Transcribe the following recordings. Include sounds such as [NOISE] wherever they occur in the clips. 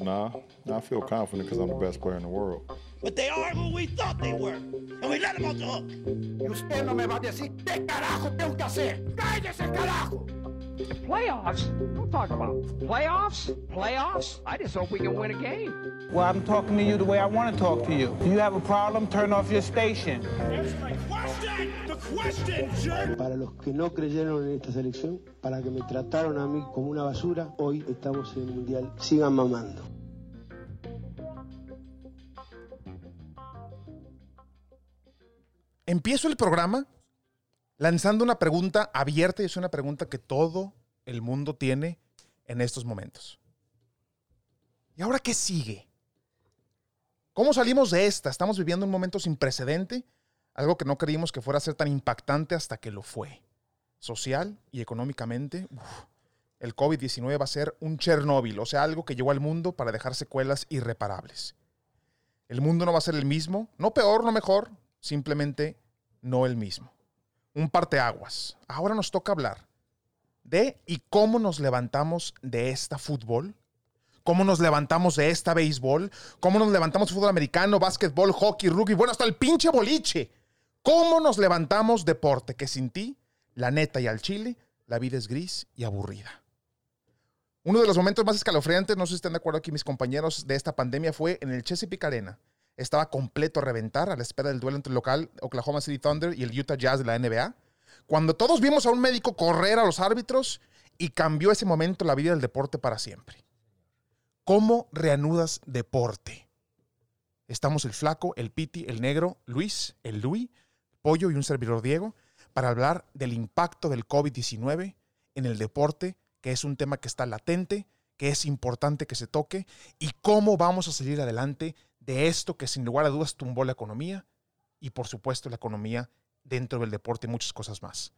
Nah, I feel confident because I'm the best player in the world. But they are who we thought they were. And we let them off the hook. Y usted no me va a decir qué carajo tengo que hacer. ¡Cállese, carajo! Playoffs? Don't talk about playoffs. Playoffs? I just hope we can win a game. Well, I'm talking to you the way I want to talk to you. Do you have a problem? Turn off your station. Answer my question! The question, jerk! Para los que no creyeron en esta selección, para que me trataron a mí como una basura, hoy estamos en el Mundial. Sigan mamando. Empiezo el programa lanzando una pregunta abierta y es una pregunta que todo el mundo tiene en estos momentos. ¿Y ahora qué sigue? ¿Cómo salimos de esta? Estamos viviendo un momento sin precedente, algo que no creímos que fuera a ser tan impactante hasta que lo fue. Social y económicamente, el COVID-19 va a ser un Chernóbil, o sea, algo que llegó al mundo para dejar secuelas irreparables. El mundo no va a ser el mismo, no peor, no mejor, simplemente no el mismo. Un parteaguas. Ahora nos toca hablar de y cómo nos levantamos de esta fútbol, cómo nos levantamos de esta béisbol, cómo nos levantamos de fútbol americano, básquetbol, hockey, rugby, bueno, hasta el pinche boliche. ¿Cómo nos levantamos deporte que sin ti, la neta y al chile, la vida es gris y aburrida? Uno de los momentos más escalofriantes, no sé si están de acuerdo aquí mis compañeros, de esta pandemia fue en el Chesapeake Arena. Estaba completo a reventar a la espera del duelo entre el local Oklahoma City Thunder y el Utah Jazz de la NBA. Cuando todos vimos a un médico correr a los árbitros y cambió ese momento la vida del deporte para siempre. ¿Cómo reanudas deporte? Estamos el flaco, el piti, el negro, Luis, el Luis, Pollo y un servidor Diego para hablar del impacto del COVID-19 en el deporte, que es un tema que está latente, que es importante que se toque, y cómo vamos a salir adelante de esto que sin lugar a dudas tumbó la economía y por supuesto la economía dentro del deporte y muchas cosas más.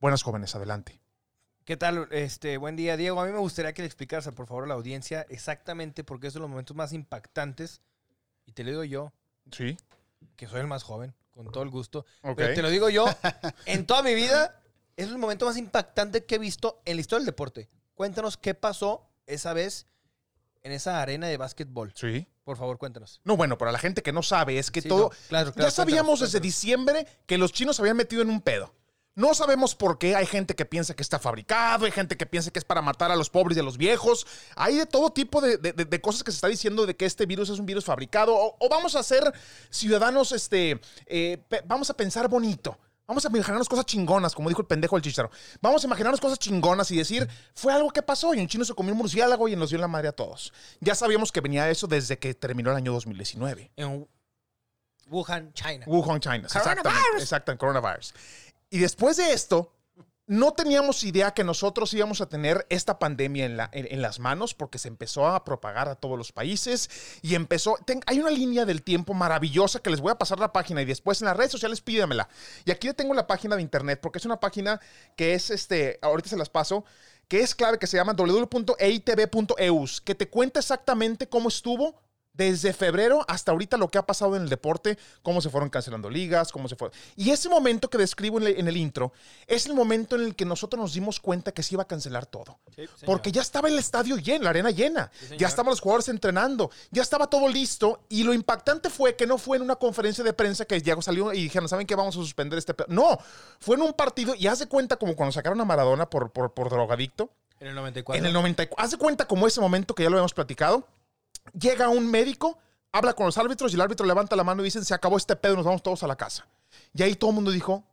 Buenas jóvenes, adelante. ¿Qué tal? Este, buen día, Diego. A mí me gustaría que le explicaras, por favor, a la audiencia exactamente porque es de los momentos más impactantes. Y te lo digo yo, Sí. que soy el más joven, con todo el gusto. Ok. Pero te lo digo yo, en toda mi vida, es el momento más impactante que he visto en la historia del deporte. Cuéntanos qué pasó esa vez en esa arena de básquetbol. Sí. Por favor, cuéntanos. No, bueno, para la gente que no sabe, es que Sí, todo. no, claro, ya claro, sabíamos cuéntanos, desde cuéntanos. diciembre que los chinos se habían metido en un pedo. No sabemos por qué. Hay gente que piensa que está fabricado, hay gente que piensa que es para matar a los pobres y a los viejos. Hay de todo tipo de, de- de- cosas que se está diciendo de que este virus es un virus fabricado. O, o vamos a ser ciudadanos, este, eh, vamos a pensar bonito. Vamos a imaginarnos cosas chingonas, como dijo el pendejo del chicharo. Vamos a imaginarnos cosas chingonas y decir, fue algo que pasó y un chino se comió un murciélago y nos dio en la madre a todos. Ya sabíamos que venía eso desde que terminó el año 2019. En Wuhan, China. Wuhan, China. Exactamente. Coronavirus. Exacto, coronavirus. Y después de esto, no teníamos idea que nosotros íbamos a tener esta pandemia en, la- en- en las manos porque se empezó a propagar a todos los países y empezó... ten- hay una línea del tiempo maravillosa que les voy a pasar la página y después en las redes sociales pídamela. Y aquí tengo la página de internet porque es una página que es, este, ahorita se las paso, que es clave, que se llama www.eitv.eus, que te cuenta exactamente cómo estuvo desde febrero hasta ahorita lo que ha pasado en el deporte, cómo se fueron cancelando ligas, cómo se fue. Y ese momento que describo en el, en el intro es el momento en el que nosotros nos dimos cuenta que se iba a cancelar todo. Porque ya estaba el estadio lleno, la arena llena. ya estaban los jugadores entrenando, ya estaba todo listo. Y lo impactante fue que no fue en una conferencia de prensa que ya salió y dijeron, ¿saben qué? Vamos a suspender este... pe-". No, fue en un partido y haz de cuenta como cuando sacaron a Maradona por, por, por drogadicto. En el 94. En el 94. Haz de cuenta como ese momento que ya lo habíamos platicado. Llega un médico, habla con los árbitros y el árbitro levanta la mano y dicen, se acabó este pedo, nos vamos todos a la casa. Y ahí todo el mundo dijo,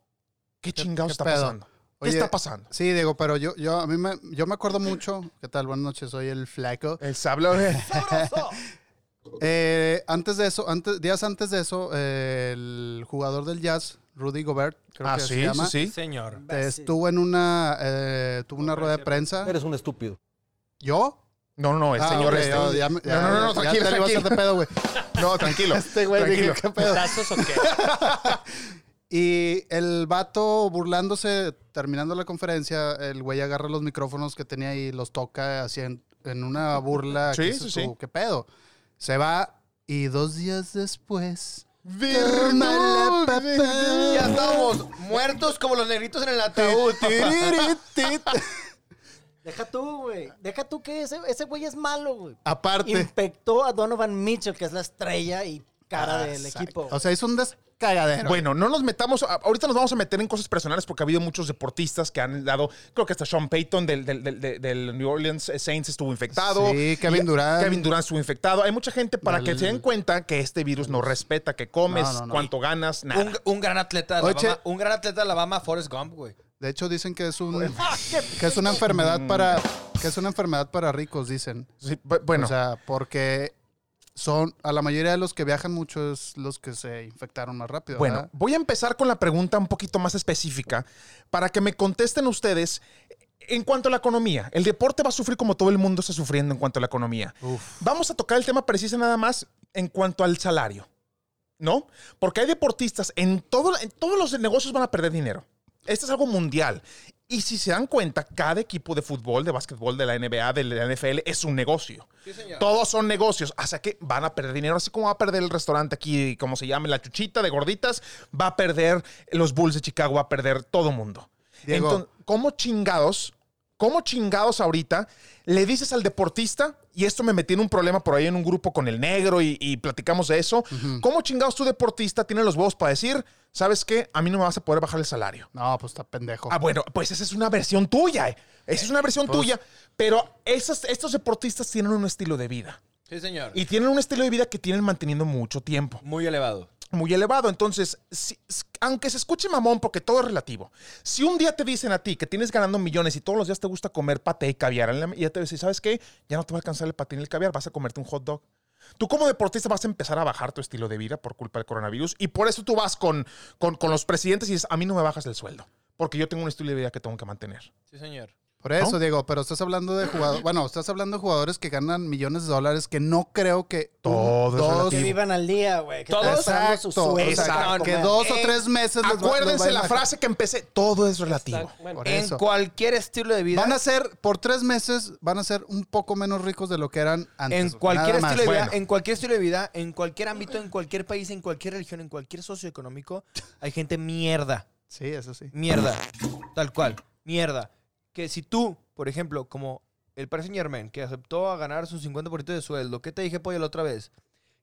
¿qué chingados qué está pedo? pasando? ¿Qué Oye, está pasando? Sí, Diego, pero yo, yo, a mí me, yo me acuerdo mucho. ¿Qué tal? Buenas noches, soy el flaco. El sablo. [LAUGHS] Eh, antes de eso, antes, días antes de eso, eh, el jugador del Jazz, Rudy Gobert, creo ah, que sí, se llama, sí, sí. Señor. eh, estuvo en una, eh, tuvo una rueda de prensa. Eres un estúpido. ¿Yo? No, no, no, el Ah, señor ok, este. no, ya ya- no, no, no, no, ya tranquilo, te a tranquilo. pedo, güey. [LAUGHS] No, tranquilo. [LAUGHS] Este güey, dije, tranquilo. ¿qué pedo? ¿Tazos o qué? [LAUGHS] Y el vato burlándose, terminando la conferencia, el güey agarra los micrófonos que tenía y los toca así en, en una burla. Sí, ¿Qué, sí, dices sí. tú? ¿Qué pedo? Se va y dos días después... Papá. Ya estamos muertos como los negritos en el ataúd. Deja tú, güey. Deja tú que ese, ese güey es malo, güey. Aparte. Infectó a Donovan Mitchell, que es la estrella y cara del equipo. O sea, es un descagadero. Bueno, no nos metamos, ahorita nos vamos a meter en cosas personales porque ha habido muchos deportistas que han dado, creo que hasta Sean Payton del, del- del- del- del New Orleans Saints estuvo infectado. Sí, Kevin Durant. Kevin Durant estuvo infectado. Hay mucha gente para que se den cuenta que este virus no respeta, que comes, No, no, no. cuánto ganas, nada. Un, un gran atleta de Oye, Alabama, un gran atleta de Alabama, Forrest Gump, güey. De hecho, dicen que es un que es una enfermedad para que es una enfermedad para ricos, dicen. Sí, bu- bueno, O sea, porque son a la mayoría de los que viajan mucho es los que se infectaron más rápido. Bueno, ¿verdad? voy a empezar con la pregunta un poquito más específica para que me contesten ustedes en cuanto a la economía. El deporte va a sufrir como todo el mundo está sufriendo en cuanto a la economía. Vamos a tocar el tema preciso nada más en cuanto al salario, ¿no? Porque hay deportistas en, todo, en todos los negocios van a perder dinero. Esto es algo mundial. Y si se dan cuenta, cada equipo de fútbol, de básquetbol, de la NBA, de la NFL es un negocio. Todos son negocios. O sea que van a perder dinero. Así como va a perder el restaurante aquí, como se llame, la chuchita de gorditas, va a perder los Bulls de Chicago, va a perder todo mundo. Diego. Entonces, ¿cómo chingados? ¿Cómo chingados ahorita le dices al deportista, y esto me metí en un problema por ahí en un grupo con el negro y, y platicamos de eso, ¿cómo chingados tu deportista tiene los huevos para decir, sabes qué, a mí no me vas a poder bajar el salario? No, pues está pendejo. Ah, bueno, pues esa es una versión tuya. eh. Esa es una versión Pues- tuya. Pero esas- estos deportistas tienen un estilo de vida. Sí, señor. Y tienen un estilo de vida que tienen manteniendo mucho tiempo. Muy elevado. Muy elevado. Entonces, si- aunque se escuche mamón, porque todo es relativo. Si un día te dicen a ti que tienes ganando millones y todos los días te gusta comer paté y caviar, y ya te dicen, ¿sabes qué? Ya no te va a alcanzar el paté ni el caviar, vas a comerte un hot dog. Tú como deportista vas a empezar a bajar tu estilo de vida por culpa del coronavirus y por eso tú vas con, con, con los presidentes y dices, a mí no me bajas el sueldo, porque yo tengo un estilo de vida que tengo que mantener. Sí, señor. Por eso, ¿No? Diego, pero estás hablando de jugadores, [CLEARS THROAT] bueno, estás hablando de jugadores que ganan millones de dólares que no creo que un, Todo es dos, relativo. Que vivan al día, güey. Que Todos- dando su Exacto, que dos o tres meses les va- les va Acuérdense a la frase que empecé, todo es relativo. Bueno, Por En eso. cualquier estilo de vida. Van a ser, por tres meses, van a ser un poco menos ricos de lo que eran antes. en cualquier estilo de vida, Bueno. en cualquier estilo de vida, en cualquier ámbito, en cualquier país, en cualquier religión, en cualquier socioeconómico, hay gente mierda. Sí, eso sí. Mierda. Tal cual. Mierda. Que si tú, por ejemplo, como el Paris Saint Germain, que aceptó a ganar su 50% de sueldo, ¿qué te dije, pollo, la otra vez?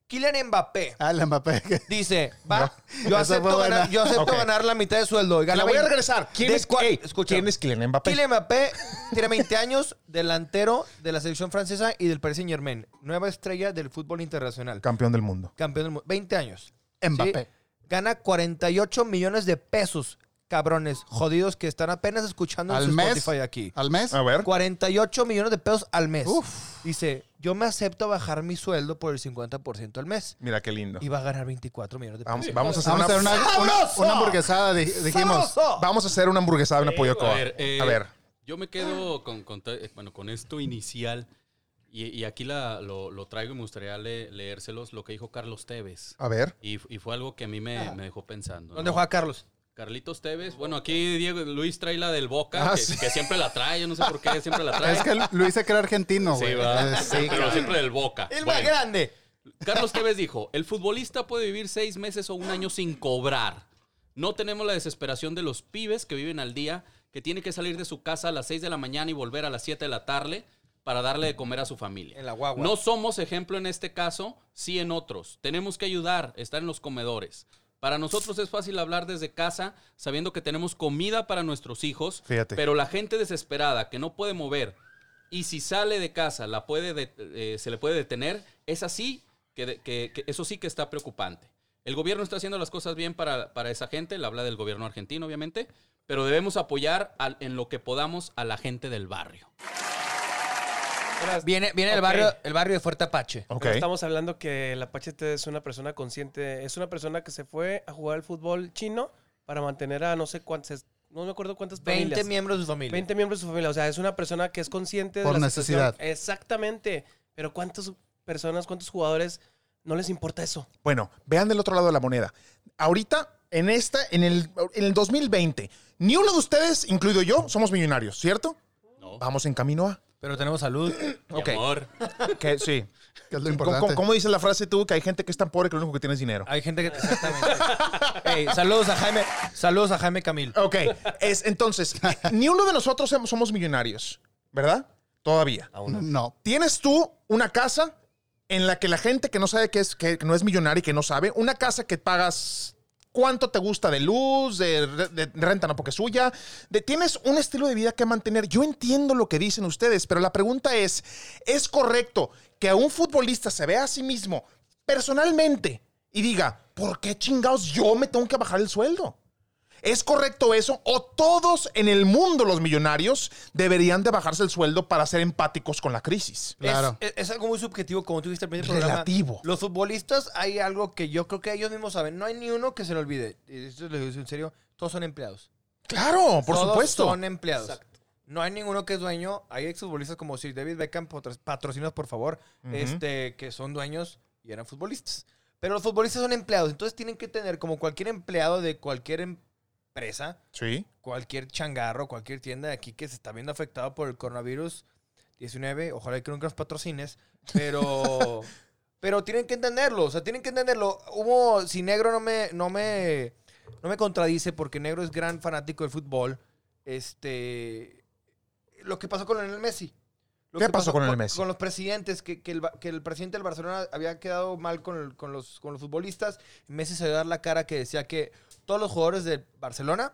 Kylian Mbappé Ah, el Mbappé. [LAUGHS] dice, va, yo acepto, ganar, buena. yo acepto Ok. ganar la mitad de sueldo. Y gana la voy a 20. regresar. ¿Quién ¿De es, cuál? ey, Escucha. ¿quién es Kylian Mbappé? Kylian Mbappé tiene 20 años, delantero de la selección francesa y del Paris Saint Germain. Nueva estrella del fútbol internacional. Campeón del mundo. Campeón del mundo. 20 años. Mbappé. ¿sí? Gana 48 millones de pesos. Cabrones, jodidos que están apenas escuchando en Al su mes. Spotify aquí. Al mes. A ver. 48 millones de pesos al mes. Uf. Dice, yo me acepto bajar mi sueldo por el 50% al mes. Mira qué lindo. Y va a ganar 24 millones de pesos. Vamos, vamos a hacer Vamos a hacer una, una, una, una hamburguesada, di- dijimos. ¡Sabroso! vamos a hacer una hamburguesada de una pollo a ver, eh, A ver. Yo me quedo con, con to- eh, bueno, con esto inicial. Y, y aquí la- lo, lo traigo y me gustaría le- leérselos lo que dijo Carlos Tevez. A ver. Y, y fue algo que a mí me, me dejó pensando. ¿Dónde ¿no? juega Carlos? Carlitos Tevez. Bueno, aquí Diego Luis trae la del Boca, Ah, que, sí. que siempre la trae. Yo no sé por qué siempre la trae. Es que Luis se cree argentino, Sí, güey. va. Eh, sí, Pero siempre del Boca. El más Bueno, grande. Carlos Tevez dijo, el futbolista puede vivir seis meses o un año sin cobrar. No tenemos la desesperación de los pibes que viven al día, que tiene que salir de su casa a las 6 de la mañana y volver a las 7 de la tarde para darle de comer a su familia. En la guagua. No somos ejemplo en este caso, sí en otros. Tenemos que ayudar, estar en los comedores. Para nosotros es fácil hablar desde casa, sabiendo que tenemos comida para nuestros hijos, Fíjate. pero la gente desesperada que no puede mover y si sale de casa la puede de- eh, se le puede detener, es así que, de- que- que eso sí que está preocupante. El gobierno está haciendo las cosas bien para, para esa gente, le habla del gobierno argentino obviamente, pero debemos apoyar al- en lo que podamos a la gente del barrio. Viene, viene el, barrio, el barrio de Fuerte Apache. Estamos hablando que el Apache T es una persona consciente, es una persona que se fue a jugar al fútbol chino para mantener a no sé cuántas, no me acuerdo cuántas 20 familias. miembros de su familia. 20 miembros de su familia. O sea, es una persona que es consciente Por de la necesidad. situación. Exactamente. Pero ¿cuántas personas, cuántos jugadores no les importa eso? Bueno, vean del otro lado de la moneda. Ahorita, en esta, en el, en el 2020, ni uno de ustedes, incluido yo, somos millonarios, ¿cierto? ¿no? Vamos en camino a. Pero tenemos salud. [COUGHS] Mi Ok. amor. Que, sí. Que es lo ¿Cómo, importante. cómo- cómo dices la frase tú? Que hay gente que es tan pobre que lo único que tiene es dinero. Hay gente que. Exactamente. [LAUGHS] Saludos a Jaime. Saludos a Jaime Camil. Ok, es, entonces, [LAUGHS] ni uno de nosotros somos- somos millonarios. ¿verdad? Todavía. No. ¿Tienes tú una casa en la que la gente que no sabe que, es, que no es millonaria y que no sabe, una casa que pagas cuánto te gusta de luz, de, re- de renta no porque es suya, de, tienes un estilo de vida que mantener. Yo entiendo lo que dicen ustedes, pero la pregunta es, ¿es correcto que a un futbolista se vea a sí mismo personalmente y diga, ¿por qué chingados yo me tengo que bajar el sueldo? ¿Es correcto eso? ¿O todos en el mundo los millonarios deberían de bajarse el sueldo para ser empáticos con la crisis? Es, es- es algo muy subjetivo, como tú dijiste al principio programa. Relativo. Los futbolistas, hay algo que yo creo que ellos mismos saben. No hay ni uno que se le olvide. Y esto lo digo en serio. Todos son empleados. Claro, por Todos supuesto. son empleados. No hay ninguno que es dueño. Hay exfutbolistas como Sir David Beckham, patro- patrocinados por favor, este, que son dueños y eran futbolistas. Pero los futbolistas son empleados, entonces tienen que tener, como cualquier empleado de cualquier empresa, Sí. cualquier changarro, cualquier tienda de aquí que se está viendo afectado por el coronavirus 19, ojalá que nunca nos patrocines, pero [LAUGHS] pero tienen que entenderlo, o sea, tienen que entenderlo. Hubo si Negro no me no me no me contradice porque Negro es gran fanático del fútbol, este lo que pasó con Lionel Messi. Lo ¿Qué que pasó con Lionel Messi? Con los presidentes, que, que el, que el presidente del Barcelona había quedado mal con, el- con los, con los futbolistas. Messi se dio a dar la cara que decía que todos los jugadores de Barcelona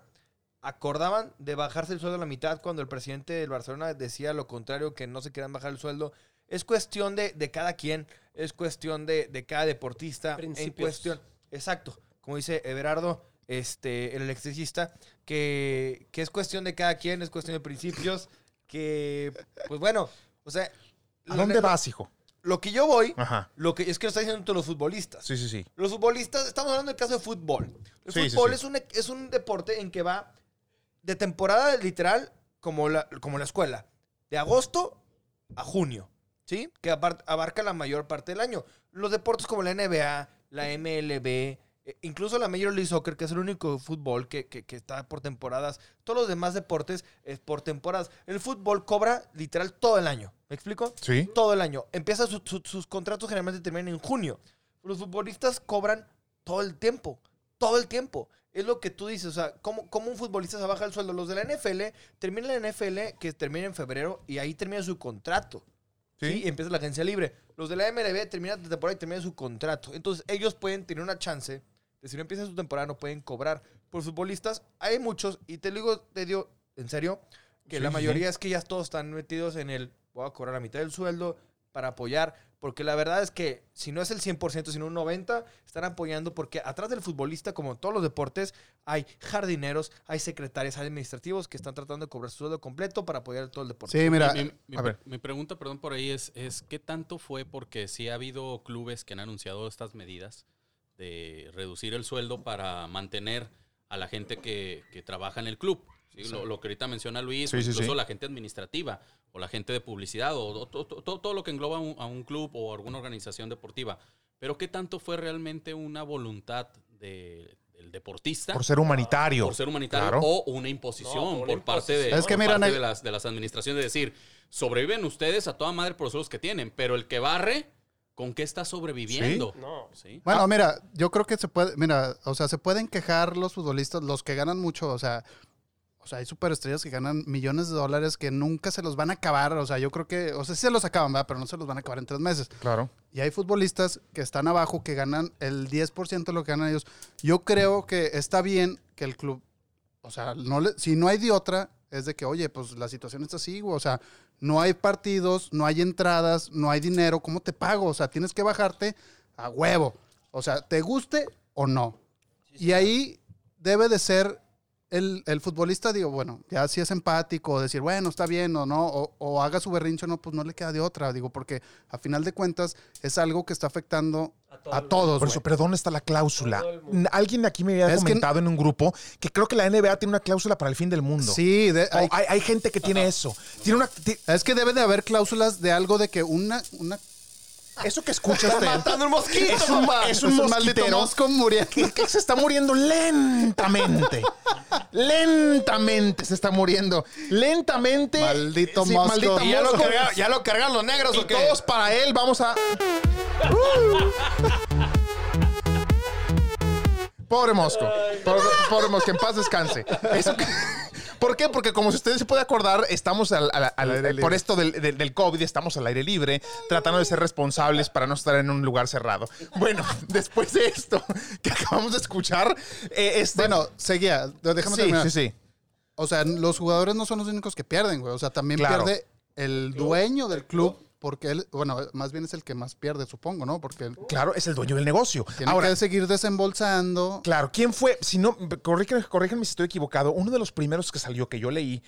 acordaban de bajarse el sueldo a la mitad cuando el presidente del Barcelona decía lo contrario, que no se querían bajar el sueldo. Es cuestión de, de cada quien, es cuestión de, de cada deportista. En Principios. cuestión, exacto, como dice Everardo, este, el electricista, que, que es cuestión de cada quien, es cuestión de principios, que, pues bueno, o sea... ¿A dónde vas, hijo? Lo que yo voy, Ajá. lo que es que lo está diciendo todos los futbolistas. Sí, sí, sí. Los futbolistas, estamos hablando del caso de fútbol. El Sí, fútbol sí. Es, un, es un deporte en que va de temporada literal como la, como la escuela, de agosto a junio, ¿sí? Que abarca la mayor parte del año. Los deportes como la NBA, la MLB, eh, incluso la Major League Soccer, que es el único fútbol que, que- que está por temporadas, todos los demás deportes es por temporadas. El fútbol cobra literal todo el año, ¿me explico? Sí. Todo el año. Empieza su- su- sus contratos generalmente terminan en junio. Los futbolistas cobran todo el tiempo. Todo el tiempo. Es lo que tú dices. O sea, ¿cómo, cómo un futbolista se baja el sueldo? Los de la NFL terminan la NFL que termina en febrero y ahí termina su contrato. Sí. Y empieza la agencia libre. Los de la MLB terminan la temporada y terminan su contrato. Entonces, ellos pueden tener una chance de si no empieza su temporada, no pueden cobrar. Por futbolistas, hay muchos, y te digo, te digo, en serio, que Sí, la sí, mayoría es que ya todos están metidos en el voy a cobrar la mitad del sueldo para apoyar, porque la verdad es que si no es el 100%, sino un 90%, están apoyando porque atrás del futbolista, como en todos los deportes, hay jardineros, hay secretarios, hay administrativos que están tratando de cobrar su sueldo completo para apoyar todo el deporte. Sí, mira, Mi, mi- a ver. mi pregunta, perdón, por ahí es, es ¿qué tanto fue? Porque sí ha habido clubes que han anunciado estas medidas de reducir el sueldo para mantener a la gente que, que trabaja en el club. ¿sí? Lo, lo que ahorita menciona Luis, Sí, o sí, incluso sí. la gente administrativa o la gente de publicidad o, o to- to- to- todo lo que engloba un- a un club o alguna organización deportiva. Pero ¿qué tanto fue realmente una voluntad de- del deportista? Por ser humanitario. por ser humanitario Claro. o una imposición No, por parte de, Es que por mira, parte de las, de las administraciones de decir, sobreviven ustedes a toda madre por los sueldos que tienen, pero el que barre, ¿con qué está sobreviviendo? No. ¿Sí? Bueno, Ah. mira, yo creo que se puede, mira, o sea, se pueden quejar los futbolistas, los que ganan mucho, o sea, o sea, hay superestrellas que ganan millones de dólares que nunca se los van a acabar, o sea, yo creo que, o sea, sí se los acaban, ¿verdad? Pero no se los van a acabar en tres meses. Claro. Y hay futbolistas que están abajo, que ganan el 10% de lo que ganan ellos. Yo creo que está bien que el club, o sea, no le- si no hay de otra, es de que, oye, pues la situación está así, güey, o sea, no hay partidos, no hay entradas, no hay dinero, ¿cómo te pago? O sea, tienes que bajarte a huevo. O sea, te guste o no. Y ahí debe de ser el, el futbolista, digo, bueno, ya si es empático, decir, bueno, está bien o no, o, o haga su berrincho, no, pues no le queda de otra, digo, porque a final de cuentas es algo que está afectando a, todos. Por eso, pero ¿dónde está la cláusula? Alguien de aquí me había Es que- comentado en un grupo que creo que la NBA tiene una cláusula para el fin del mundo. Sí, de- hay- hay, hay gente que tiene eso. Tiene una. es que debe de haber cláusulas de algo de que una... una eso que escucha usted. matando un mosquito, Es un, papá. es un maldito mosquitero mosco muriendo. que, [LAUGHS] que se está muriendo lentamente. lentamente se está muriendo. Lentamente. Maldito Sí, mosco. maldito ¿Y ya lo, mosco. carga- ya lo cargan los negros Y o qué? todos para él vamos a. [LAUGHS] Pobre mosco. Pobre, pobre mosco, en paz descanse. Eso que- ¿Por qué? Porque como si ustedes se puede acordar, estamos al- al- por esto del, del- del COVID, estamos al aire libre, tratando de ser responsables para no estar en un lugar cerrado. Bueno, [LAUGHS] después de esto [LAUGHS] que acabamos de escuchar, eh, este... Bueno, seguía. Déjame sí, terminar. sí, sí. O sea, los jugadores no son los únicos que pierden, güey. O sea, también Claro. pierde el dueño del club porque él, bueno, más bien es el que más pierde, supongo, ¿no? Porque él Claro, es el dueño del negocio. tiene Ahora, que seguir desembolsando. Claro, ¿quién fue? Si no, corríjanme, corríjanme si estoy equivocado. Uno de los primeros que salió que yo leí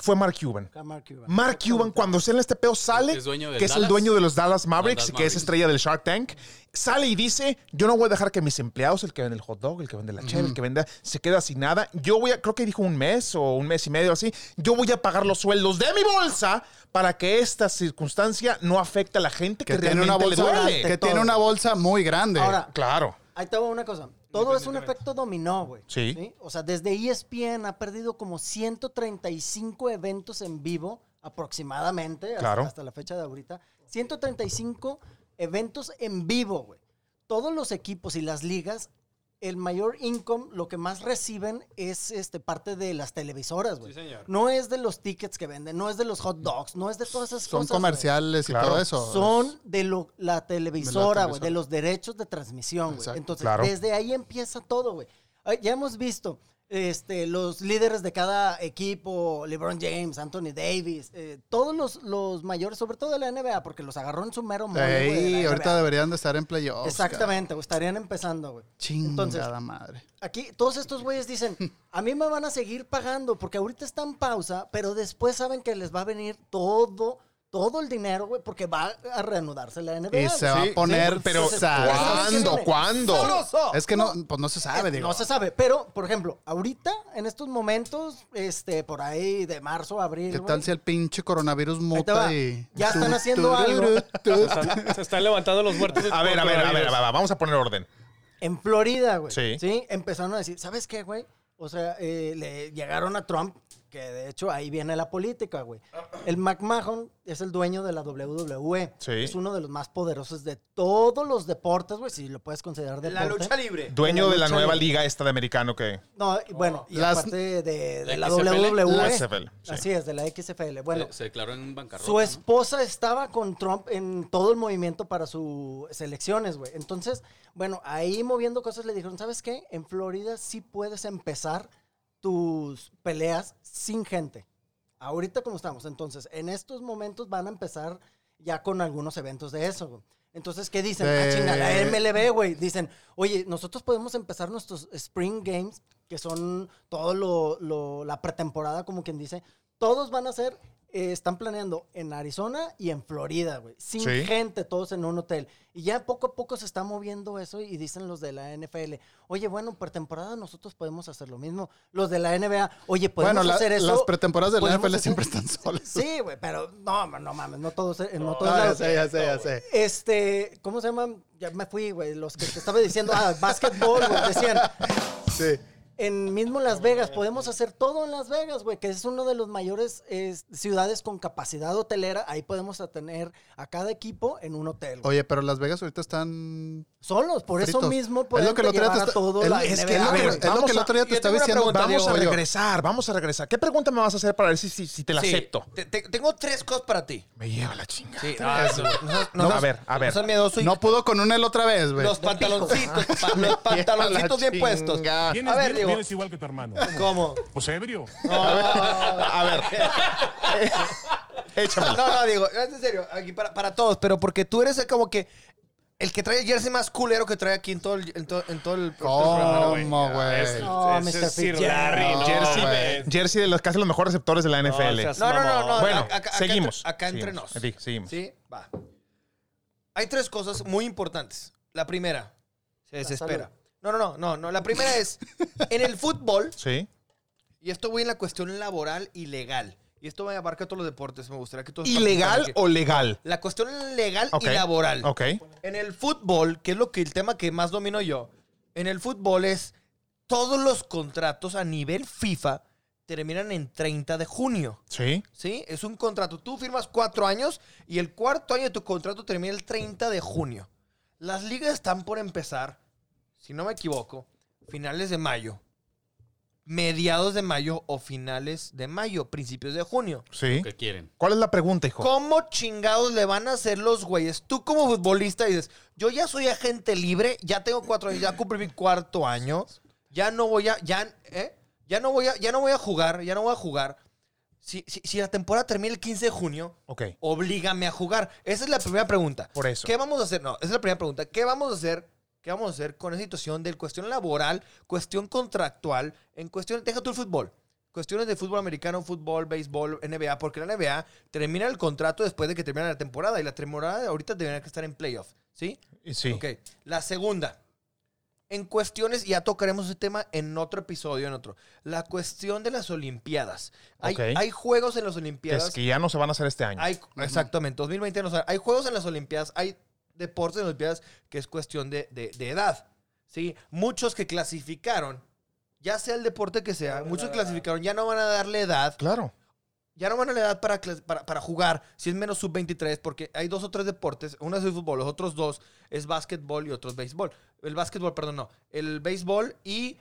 fue Mark Cuban. Mark Cuban. Mark Cuban, cuando sale en este peo, sale, Es dueño del que es el dueño de los Dallas Mavericks, Dallas que es estrella del Shark Tank, sale y dice, yo no voy a dejar que mis empleados, el que vende el hot dog, el que vende la cheve, el que vende, se quede sin nada. Yo voy a, creo que dijo un mes o un mes y medio así, yo voy a pagar los sueldos de mi bolsa para que esta circunstancia no afecte a la gente que, Que tiene realmente una le bolsa, duele. que todo. tiene una bolsa muy grande. Ahora, Claro. ahí te una cosa. Todo es un efecto dominó, güey. Sí. O sea, desde ESPN ha perdido como 135 eventos en vivo aproximadamente hasta- Claro. hasta, la fecha de ahorita. 135 eventos en vivo, güey. Todos los equipos y las ligas, el mayor income, lo que más reciben es este parte de las televisoras, güey. No es de los tickets que venden, no es de los hot dogs, no es de todas esas son cosas. güey. comerciales y Claro. todo eso. Son de lo, la televisora, güey, de los derechos de transmisión, güey. Exacto. Entonces, Claro. desde ahí empieza todo, güey. Ya hemos visto este, los líderes de cada equipo, LeBron James, Anthony Davis, eh, todos los, los mayores, sobre todo de la NBA, porque los agarró en su mero mole, de ahorita NBA. deberían de estar en playoffs. Exactamente, estarían empezando, güey. Chingada madre. aquí todos estos güeyes dicen, [LAUGHS] a mí me van a seguir pagando porque ahorita está en pausa, pero después saben que les va a venir todo, todo el dinero, güey, porque va a reanudarse la NBA. Y se va a poner Sí, Pero, ¿cuándo? ¿Cuándo? Sabroso. Es que no, pues no se sabe, Eh, digo. No se sabe, pero, por ejemplo, ahorita, en estos momentos, este, por ahí de marzo, abril, ¿Qué tal si el pinche coronavirus muta y. Ya están haciendo algo. tu, Se están, se están levantando los muertos. A ver, a ver, a ver, a ver, vamos a poner orden. En Florida, güey. Sí. Sí. Empezaron a decir, ¿sabes qué, güey? O sea, eh, le llegaron a Trump, que de hecho ahí viene la política, güey. El McMahon es el dueño de la WWE. Sí. Es uno de los más poderosos de todos los deportes, güey, si lo puedes considerar deporte. La lucha libre. Dueño la de la nueva libre. liga esta de americano que... No, y bueno, y Las- aparte de, de ¿La la XFL? WWE. La XFL, sí. Así es, de la XFL. Bueno, se, se declaró en bancarrota. su ¿no? esposa estaba con Trump en todo el movimiento para sus elecciones, güey. Entonces, bueno, ahí moviendo cosas le dijeron, ¿sabes qué? En Florida sí puedes empezar tus peleas sin gente. Ahorita como estamos. Entonces, en estos momentos van a empezar ya con algunos eventos de eso, güey. Entonces, ¿qué dicen? Ah, chinga, la MLB, güey. Dicen, oye, nosotros podemos empezar nuestros Spring Games, que son todo lo, lo- la pretemporada, como quien dice. Todos van a ser, eh, están planeando en Arizona y en Florida, güey. Sin Sí. gente, todos en un hotel. Y ya poco a poco se está moviendo eso y dicen los de la NFL, oye, bueno, pretemporada nosotros podemos hacer lo mismo. Los de la NBA, oye, podemos Bueno, la- hacer eso. las pretemporadas de la NFL hacer- siempre están solas. Sí, güey, pero no, no mames, no todos, eh, no todos Ah, ya sé, ya sé, ya sé. Este, ¿cómo se llaman? Ya me fui, güey. Los que te estaba diciendo, ah, básquetbol, güey. Decían, Sí. En mismo Las Vegas, podemos hacer todo en Las Vegas, güey, que es uno de los mayores eh, ciudades con capacidad hotelera. Ahí podemos tener a cada equipo en un hotel. güey. Oye, pero Las Vegas ahorita están. Solos, por eso mismo Es pueden lo que día llevar a todo es- la es que, NBA, a ver, es lo que el otro día te estaba una diciendo. pregunta, Vamos a regresar, vamos a regresar. ¿Qué pregunta me vas a hacer para ver si, si, si te la Sí, acepto? te- te- tengo tres cosas para ti. Me lleva la chinga. Sí, no, eso- no, No, a ver, a ver. No y pudo con un él otra vez, güey. los pantaloncitos, pa- [LAUGHS] los pantaloncitos bien puestos. A ver, Diego, igual que tu hermano. ¿cómo? Pues ebrio. A ver. Échamela. No, no, digo, es en serio, aquí para, para todos, pero porque tú eres el como que el que trae el jersey más culero que trae aquí en todo el, en todo, en todo el ¿no? ¿Cómo, güey? Es- No, Mr. Sir. Larry, no, jersey, jersey de los casi los mejores receptores de la NFL. No, no, no, no. bueno, acá- acá- seguimos. Acá, entre nos. Sí, seguimos. Sí, va. Hay tres cosas muy importantes. La primera, se desespera. No, no, no, no, no. La primera es, en el fútbol, [LAUGHS] Sí. y esto voy en la cuestión laboral y legal, y esto va a abarcar todos los deportes, me gustaría que todos... ¿Ilegal o legal? La cuestión legal Ok. y laboral. Ok. En el fútbol, que es lo que el tema que más domino yo, en el fútbol es todos los contratos a nivel FIFA terminan en 30 de junio. Sí. ¿Sí? Es un contrato. Tú firmas cuatro años y el cuarto año de tu contrato termina el 30 de junio. Las ligas están por empezar, si no me equivoco, finales de mayo. mediados de mayo o finales de mayo, principios de junio. Sí. ¿Qué quieren? ¿Cuál es la pregunta, hijo? ¿Cómo chingados le van a hacer los güeyes? Tú como futbolista dices, yo ya soy agente libre, ya tengo cuatro años, ya cumplí mi cuarto año, ya no voy a, ya, ¿eh? ya no voy a, ya no voy a jugar, ya no voy a jugar. Si, si, si la temporada termina el 15 de junio, Ok. oblígame a jugar. Esa es la primera pregunta. Por eso. ¿Qué vamos a hacer? No, esa es la primera pregunta. ¿Qué vamos a hacer? ¿Qué vamos a hacer con esa situación de cuestión laboral, cuestión contractual, en cuestión, deja tú el fútbol, cuestiones de fútbol americano, fútbol, béisbol, NBA, porque la NBA termina el contrato después de que termina la temporada y la temporada ahorita debería que estar en playoff, ¿sí? Sí. Ok. La segunda, en cuestiones, ya tocaremos ese tema en otro episodio, en otro, la cuestión de las Olimpiadas. Hay, Ok. hay juegos en las Olimpiadas. es que ya no se van a hacer este año. Hay, exactamente, 2020 no sabe. Hay juegos en las Olimpiadas, hay deportes en las Olimpiadas que es cuestión de, de- de edad. ¿sí? Muchos que clasificaron, ya sea el deporte que sea, muchos que clasificaron ya no van a darle edad. Claro. Ya no van a darle edad para, para, para jugar si es menos sub-23, porque hay dos o tres deportes. Uno es el fútbol, los otros dos es básquetbol y otros béisbol. El básquetbol, perdón, no. El béisbol y.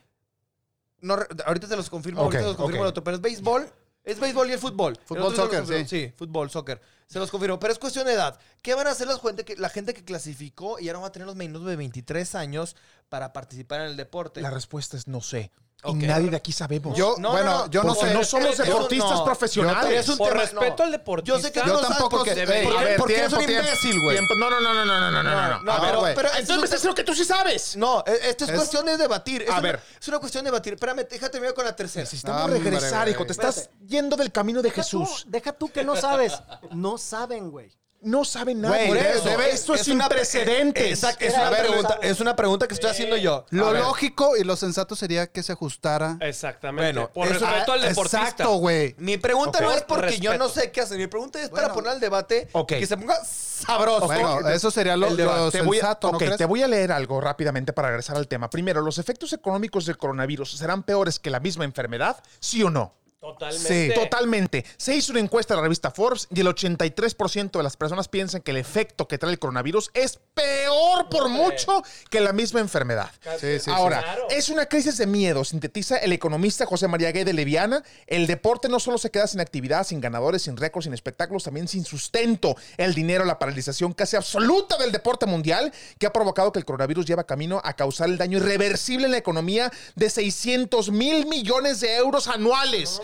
No, ahorita te los confirmo, ahorita te los confirmo el otro, pero es béisbol. Es béisbol y el fútbol. Fútbol, los soccer, sí. Sí, fútbol, soccer. Se los confirmo. Pero es cuestión de edad. ¿Qué van a hacer las gente que, la gente que clasificó y no va a tener los menos de 23 años para participar en el deporte? La respuesta es no sé. Y nadie de aquí sabemos. Yo, no, bueno, no, no, yo no sé. No somos deportistas profesionales. Yo, por respeto al deportista. Yo sé que yo tampoco porque, debe. Porque, porque tiempo, eres un imbécil, güey. No, no, no, no, no, no, no, no. A ver, pero, pero entonces me estás que tú sí sabes. No, e, esto es, cuestión de debatir. A ver. Es una cuestión de debatir. Espérame, déjate terminar con la tercera. Necesitamos ah, regresar, hijo. Te estás yendo del camino de Jesús. Deja tú que no sabes. No saben, güey. No saben nada. Güey, Por debe- eso, debe- esto es, una sin precedentes. Exacto, es una pregunta, sabe. es una pregunta que estoy haciendo yo. Lo lógico y lo sensato sería que se ajustara. Exactamente. Bueno, por eso- respeto al Ah, deportista. Exacto, güey. Mi pregunta no es porque yo no sé qué hacer. Mi pregunta es para poner al debate que se ponga sabroso. Bueno, eso sería lo, El debate. lo Te voy a- sensato, ¿no ok, crees? te voy a leer algo rápidamente para regresar al tema. Primero, ¿los efectos económicos del coronavirus serán peores que la misma enfermedad? ¿Sí o no? Totalmente. Totalmente. Se hizo una encuesta de la revista Forbes y el 83% de las personas piensan que el efecto que trae el coronavirus es peor por mucho que la misma enfermedad. Sí, sí, Ahora, Claro. es una crisis de miedo, sintetiza el economista José María Gay de Leviana. El deporte no solo se queda sin actividad, sin ganadores, sin récords, sin espectáculos, también sin sustento. El dinero, la paralización casi absoluta del deporte mundial, que ha provocado que el coronavirus lleva camino a causar el daño irreversible en la economía de 600 mil millones de euros anuales.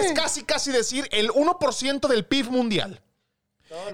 Es casi, casi decir el 1% del PIB mundial.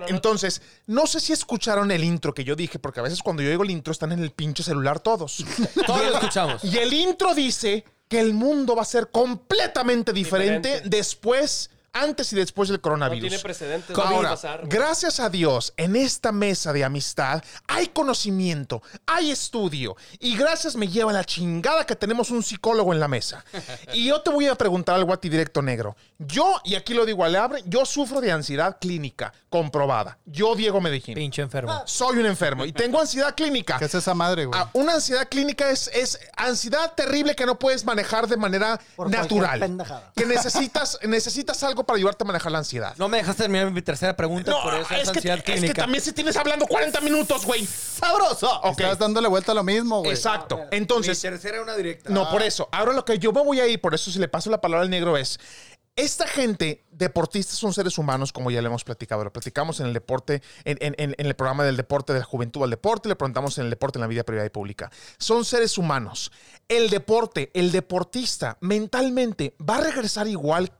Entonces, no sé si escucharon el intro que yo dije, porque a veces cuando yo digo el intro están en el pinche celular todos. [LAUGHS] Todos lo escuchamos. Y el intro dice que el mundo va a ser completamente diferente, Diferente. después, antes y después del No coronavirus. tiene precedentes. no va a Ahora, pasar, gracias a Dios, en esta mesa de amistad hay conocimiento, hay estudio y gracias me lleva la chingada que tenemos un psicólogo en la mesa. [LAUGHS] Y yo te voy a preguntar algo a ti directo negro. Yo, y aquí lo digo al abre, yo sufro de ansiedad clínica comprobada. Yo, Diego Medellín. Pinche enfermo. Soy un enfermo y tengo ansiedad clínica. ¿Qué es esa madre, güey? Ah, una ansiedad clínica es, es ansiedad terrible que no puedes manejar de manera Por natural. Que necesitas, [LAUGHS] necesitas algo para ayudarte a manejar la ansiedad. No me dejaste terminar mi tercera pregunta, No, por eso es, es, que, ansiedad es que clínica. también si tienes hablando 40 minutos, güey. ¡Sabroso! Ok, Estás dándole vuelta a lo mismo, güey. exacto. Mi Entonces, tercera una directa. no, por eso. Ahora lo que yo me voy a ir, por eso si le paso la palabra al negro es, esta gente, deportistas son seres humanos, como ya le hemos platicado. Lo platicamos en el deporte, en, en- en- en el programa del deporte, de la juventud al deporte, le preguntamos en el deporte, en la vida privada y pública. Son seres humanos. El deporte, el deportista, mentalmente, va a regresar igual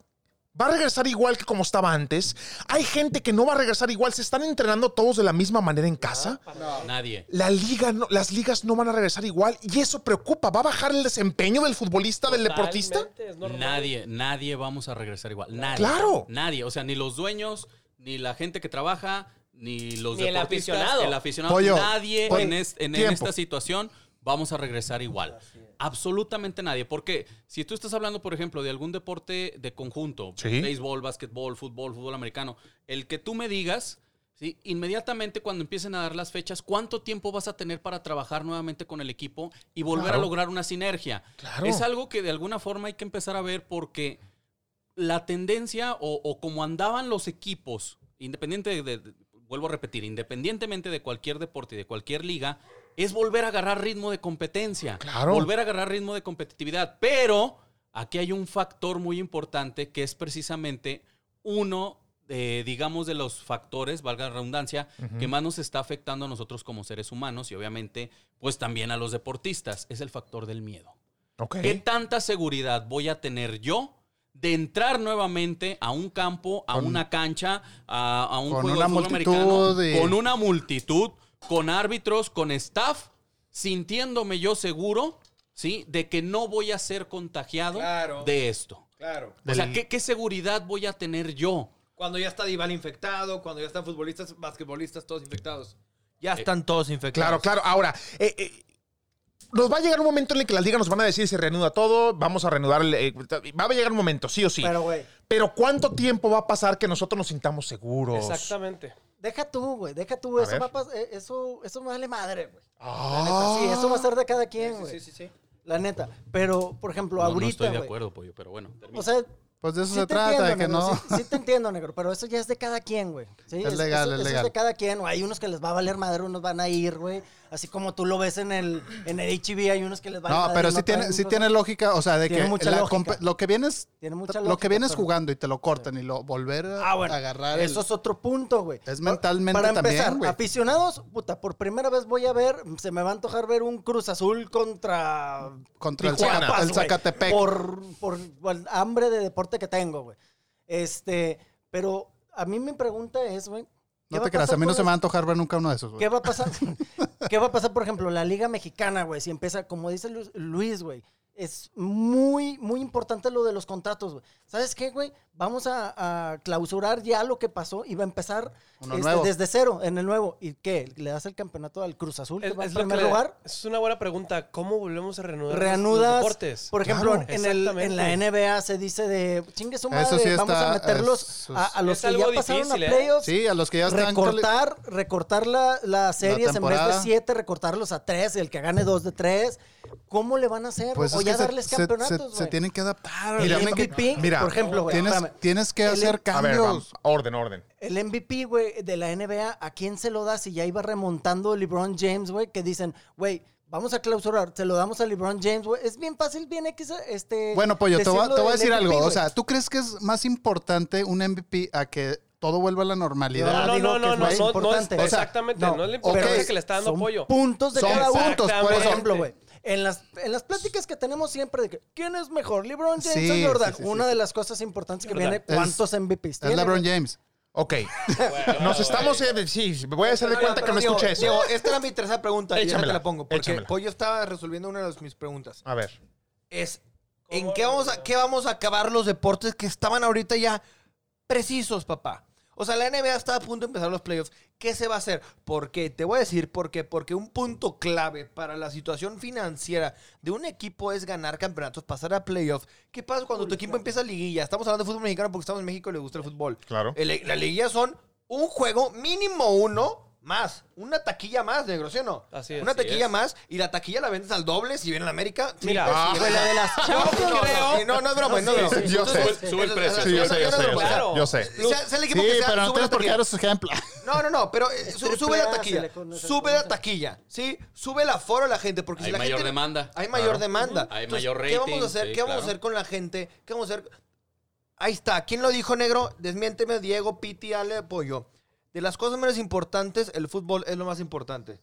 ¿Va a regresar igual que como estaba antes? ¿Hay gente que no va a regresar igual? ¿Se están entrenando todos de la misma manera en casa? Nadie. La liga no- las ligas no van a regresar igual y eso preocupa. ¿Va a bajar el desempeño del futbolista, del deportista? Totalmente. Nadie, nadie vamos a regresar igual. Nadie. Claro. Nadie. O sea, ni los dueños, ni la gente que trabaja, ni los Ni el deportistas, aficionado. El aficionado. Pollo, nadie pollo, en, es- en- esta situación vamos a regresar igual. Absolutamente nadie. Porque si tú estás hablando, por ejemplo, de algún deporte de conjunto, Sí. béisbol, básquetbol, fútbol, fútbol americano, el que tú me digas, ¿sí? inmediatamente cuando empiecen a dar las fechas, ¿cuánto tiempo vas a tener para trabajar nuevamente con el equipo y volver Claro. a lograr una sinergia? Claro. Es algo que de alguna forma hay que empezar a ver porque la tendencia o, o como andaban los equipos, independiente de, de- de- vuelvo a repetir, independientemente de cualquier deporte y de cualquier liga, es volver a agarrar ritmo de competencia. Claro. Volver a agarrar ritmo de competitividad. Pero Aquí hay un factor muy importante que es precisamente uno, de, digamos, de los factores, valga la redundancia, que más nos está afectando a nosotros como seres humanos y obviamente, pues también a los deportistas. Es el factor del miedo. ¿Qué tanta seguridad voy a tener yo de entrar nuevamente a un campo, a Con- una cancha, a, a un con juego una de fútbol multitud americano, con una multitud, con árbitros, con staff, sintiéndome yo seguro, ¿sí? De que no voy a ser contagiado Claro. de esto. Claro. O sea, ¿qué, qué seguridad voy a tener yo? Cuando ya está Dival infectado, cuando ya están futbolistas, basquetbolistas, todos infectados. Ya están todos infectados. Claro, claro. Ahora, eh, eh, nos va a llegar un momento en el que las ligas nos van a decir se reanuda todo, vamos a reanudar. el, eh, va a llegar un momento, sí o sí. Pero, güey, Pero ¿cuánto tiempo va a pasar que nosotros nos sintamos seguros? Exactamente. deja tú, güey, deja tú. A Eso, va a eh, eso, eso me vale madre, güey. La Ah. neta, sí, eso va a ser de cada quien, güey. sí, sí, sí. La neta. Pero, por ejemplo, No, no ahorita, estoy de güey, acuerdo, pollo, pero bueno. termina. O sea, Pues de eso sí se trata, entiendo, de que negro, no. Sí, sí te entiendo, negro, pero eso ya es de cada quien, güey. Sí, Es legal, eso- es eso legal. de cada quien. güey. Hay unos que les va a valer madre, unos van a ir, güey. Así como tú lo ves en el, en el HB, hay unos que les va a No, pero sí tiene, sí tiene lógica, o sea, de Tiene que la lógica. lo que vienes, Tiene mucha lo que lógica, vienes pero- jugando y te lo cortan y lo volver a Ah, bueno. agarrar el- Eso es otro punto, güey. Es mentalmente Para también, empezar, güey. aficionados, puta, por primera vez voy a ver, se me va a antojar ver un Cruz Azul contra contra el, Zaca- el Zacatepec. Por, por, por el hambre de deporte que tengo, güey. Este, pero a mí mi pregunta es, güey. ¿Qué No te creas, a mí no se me va a antojar ver nunca uno de esos, güey. ¿Qué va a pasar? [LAUGHS] ¿Qué va a pasar, por ejemplo, la Liga Mexicana, güey? Si empieza, como dice Lu- Luis, güey, es muy, muy importante lo de los contratos, güey. ¿Sabes qué, güey? Vamos a, a clausurar ya lo que pasó y va a empezar este, desde cero, en el nuevo. ¿Y qué? ¿Le das el campeonato al Cruz Azul, que Es, va en es que primer le- lugar? es una buena pregunta. ¿Cómo volvemos a reanudar los- los Reanudas, deportes? por ejemplo, Claro. en, el, en la. NBA se dice de, chingue su madre, sí vamos está- a meterlos a, los que ya pasaron difícil, a ¿eh? playoffs. Sí, a los que ya están... recortar, recortar la, las series en vez de siete, recortarlos a tres, el que gane dos de tres. ¿Cómo le van a hacer? Pues es ya que se- darles se, campeonatos, se- se tienen que adaptar. El tienen que- MVP, mira, por ejemplo, güey, tienes, tienes que El- hacer A ver, cambios. vamos, orden, orden. El MVP, güey, de la NBA, ¿a quién se lo da si ya iba remontando LeBron James, güey? Que dicen, güey, vamos a clausurar, se lo damos a LeBron James, güey. Es bien fácil, bien X, este... Bueno, Pollo, te voy, a- decirlo te voy a del decir MVP, algo. O sea, ¿tú crees que es más importante un MVP a que todo vuelva a la normalidad? No, no, no, no, es no, no, no es- importante. O sea, exactamente, no, no, es la importancia que le está dando son apoyo. puntos de Son cada uno. puntos, por ejemplo, güey, en las, en las pláticas que tenemos siempre de que, ¿quién es mejor, LeBron James Sí, o Jordan? sí, sí, Una sí. de las cosas importantes que Jordan. viene, Es- ¿cuántos MVPs Es tiene? LeBron güey? James. Ok. [LAUGHS] [LAUGHS] Nos estamos... eh, sí, voy a hacer de cuenta que no escuché eso. Diego, esta era mi tercera pregunta y ya te Échamela, la pongo. Porque échamela. Pollo estaba resolviendo una de mis preguntas. A ver. Es, ¿en qué vamos, a, qué vamos a acabar los deportes que estaban ahorita ya precisos, papá? O sea, la NBA está a punto de empezar los playoffs. ¿Qué se va a hacer? ¿Por qué? Te voy a decir por qué. Porque un punto clave para la situación financiera de un equipo es ganar campeonatos, pasar a playoffs. ¿Qué pasa cuando tu equipo empieza liguilla? Estamos hablando de fútbol mexicano porque estamos en México y le gusta el fútbol. Claro. El- la liguilla son un juego mínimo uno más. Una taquilla más, negro, ¿sí o no? Así es. Una Así taquilla es. más y la taquilla la vendes al doble si viene a la América. Mira, Sí, ah, la de las [LAUGHS] Champions, creo. No, no es broma, no, es sí, broma. sí, Yo sé. Sube el precio. Sí, yo sé, yo sé, yo sé. Sea, sea el equipo Sí, que sea, pero no sube la tienes por qué taquilla. dar esos ejemplos. [LAUGHS] No, no, no, pero eh, sube la A se taquilla. se Sube la taquilla, ¿sí? Sube el aforo a la gente porque Hay si la mayor gente- demanda. Hay mayor demanda. Hay mayor ¿Qué vamos a rating, hacer? ¿Qué vamos a hacer con la gente? ¿Qué vamos a hacer? Ahí está. ¿Quién lo dijo, negro? Desmiénteme, Diego, Piti, Ale, Pollo. De las cosas menos importantes, el fútbol es lo más importante.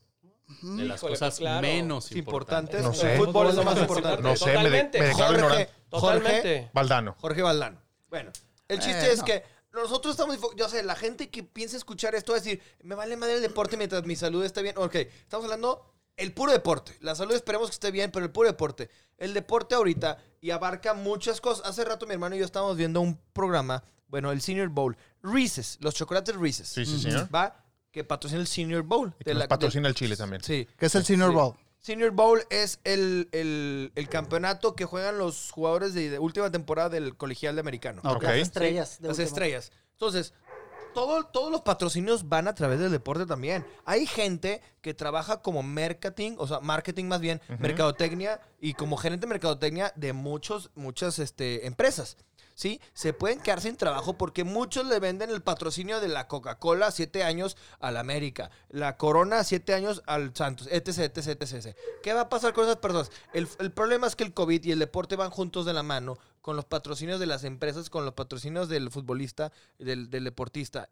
De las Híjole, cosas pues, claro. menos Importantes. el fútbol es lo más importante. No sé, me, de- Totalmente. me declaro Jorge, ignorante. Totalmente. Valdano. Jorge Valdano. Bueno, el chiste Eh, es no. que nosotros estamos, yo sé, la gente que piensa escuchar esto va a decir, me vale madre el deporte mientras mi salud esté bien. Ok, estamos hablando el puro deporte. La salud esperemos que esté bien, pero el puro deporte. El deporte ahorita y abarca muchas cosas. Hace rato mi hermano y yo estábamos viendo un programa, bueno, el Senior Bowl. Reese's, los chocolates Reese's. Sí, sí, señor. Va, que patrocina el Senior Bowl. Y que de nos la- patrocina el Chile también. sí. ¿Qué es el Senior Sí. Bowl? Senior Bowl es el, el- el campeonato que juegan los jugadores de, de última temporada del colegial de americano. Ok. Las estrellas. de Las última. estrellas. Entonces, todo- todos los patrocinios van a través del deporte también. Hay gente que trabaja como marketing, o sea, marketing más bien, mercadotecnia y como gerente de mercadotecnia de muchos, muchas este, empresas. ¿Sí? Se pueden quedar sin trabajo porque muchos le venden el patrocinio de la Coca-Cola siete años al América, la Corona siete años al Santos, etc, etc, etc. ¿Qué va a pasar con esas personas? El, problema es que el COVID y el deporte van juntos de la mano con los patrocinios de las empresas, con los patrocinios del futbolista, del, deportista.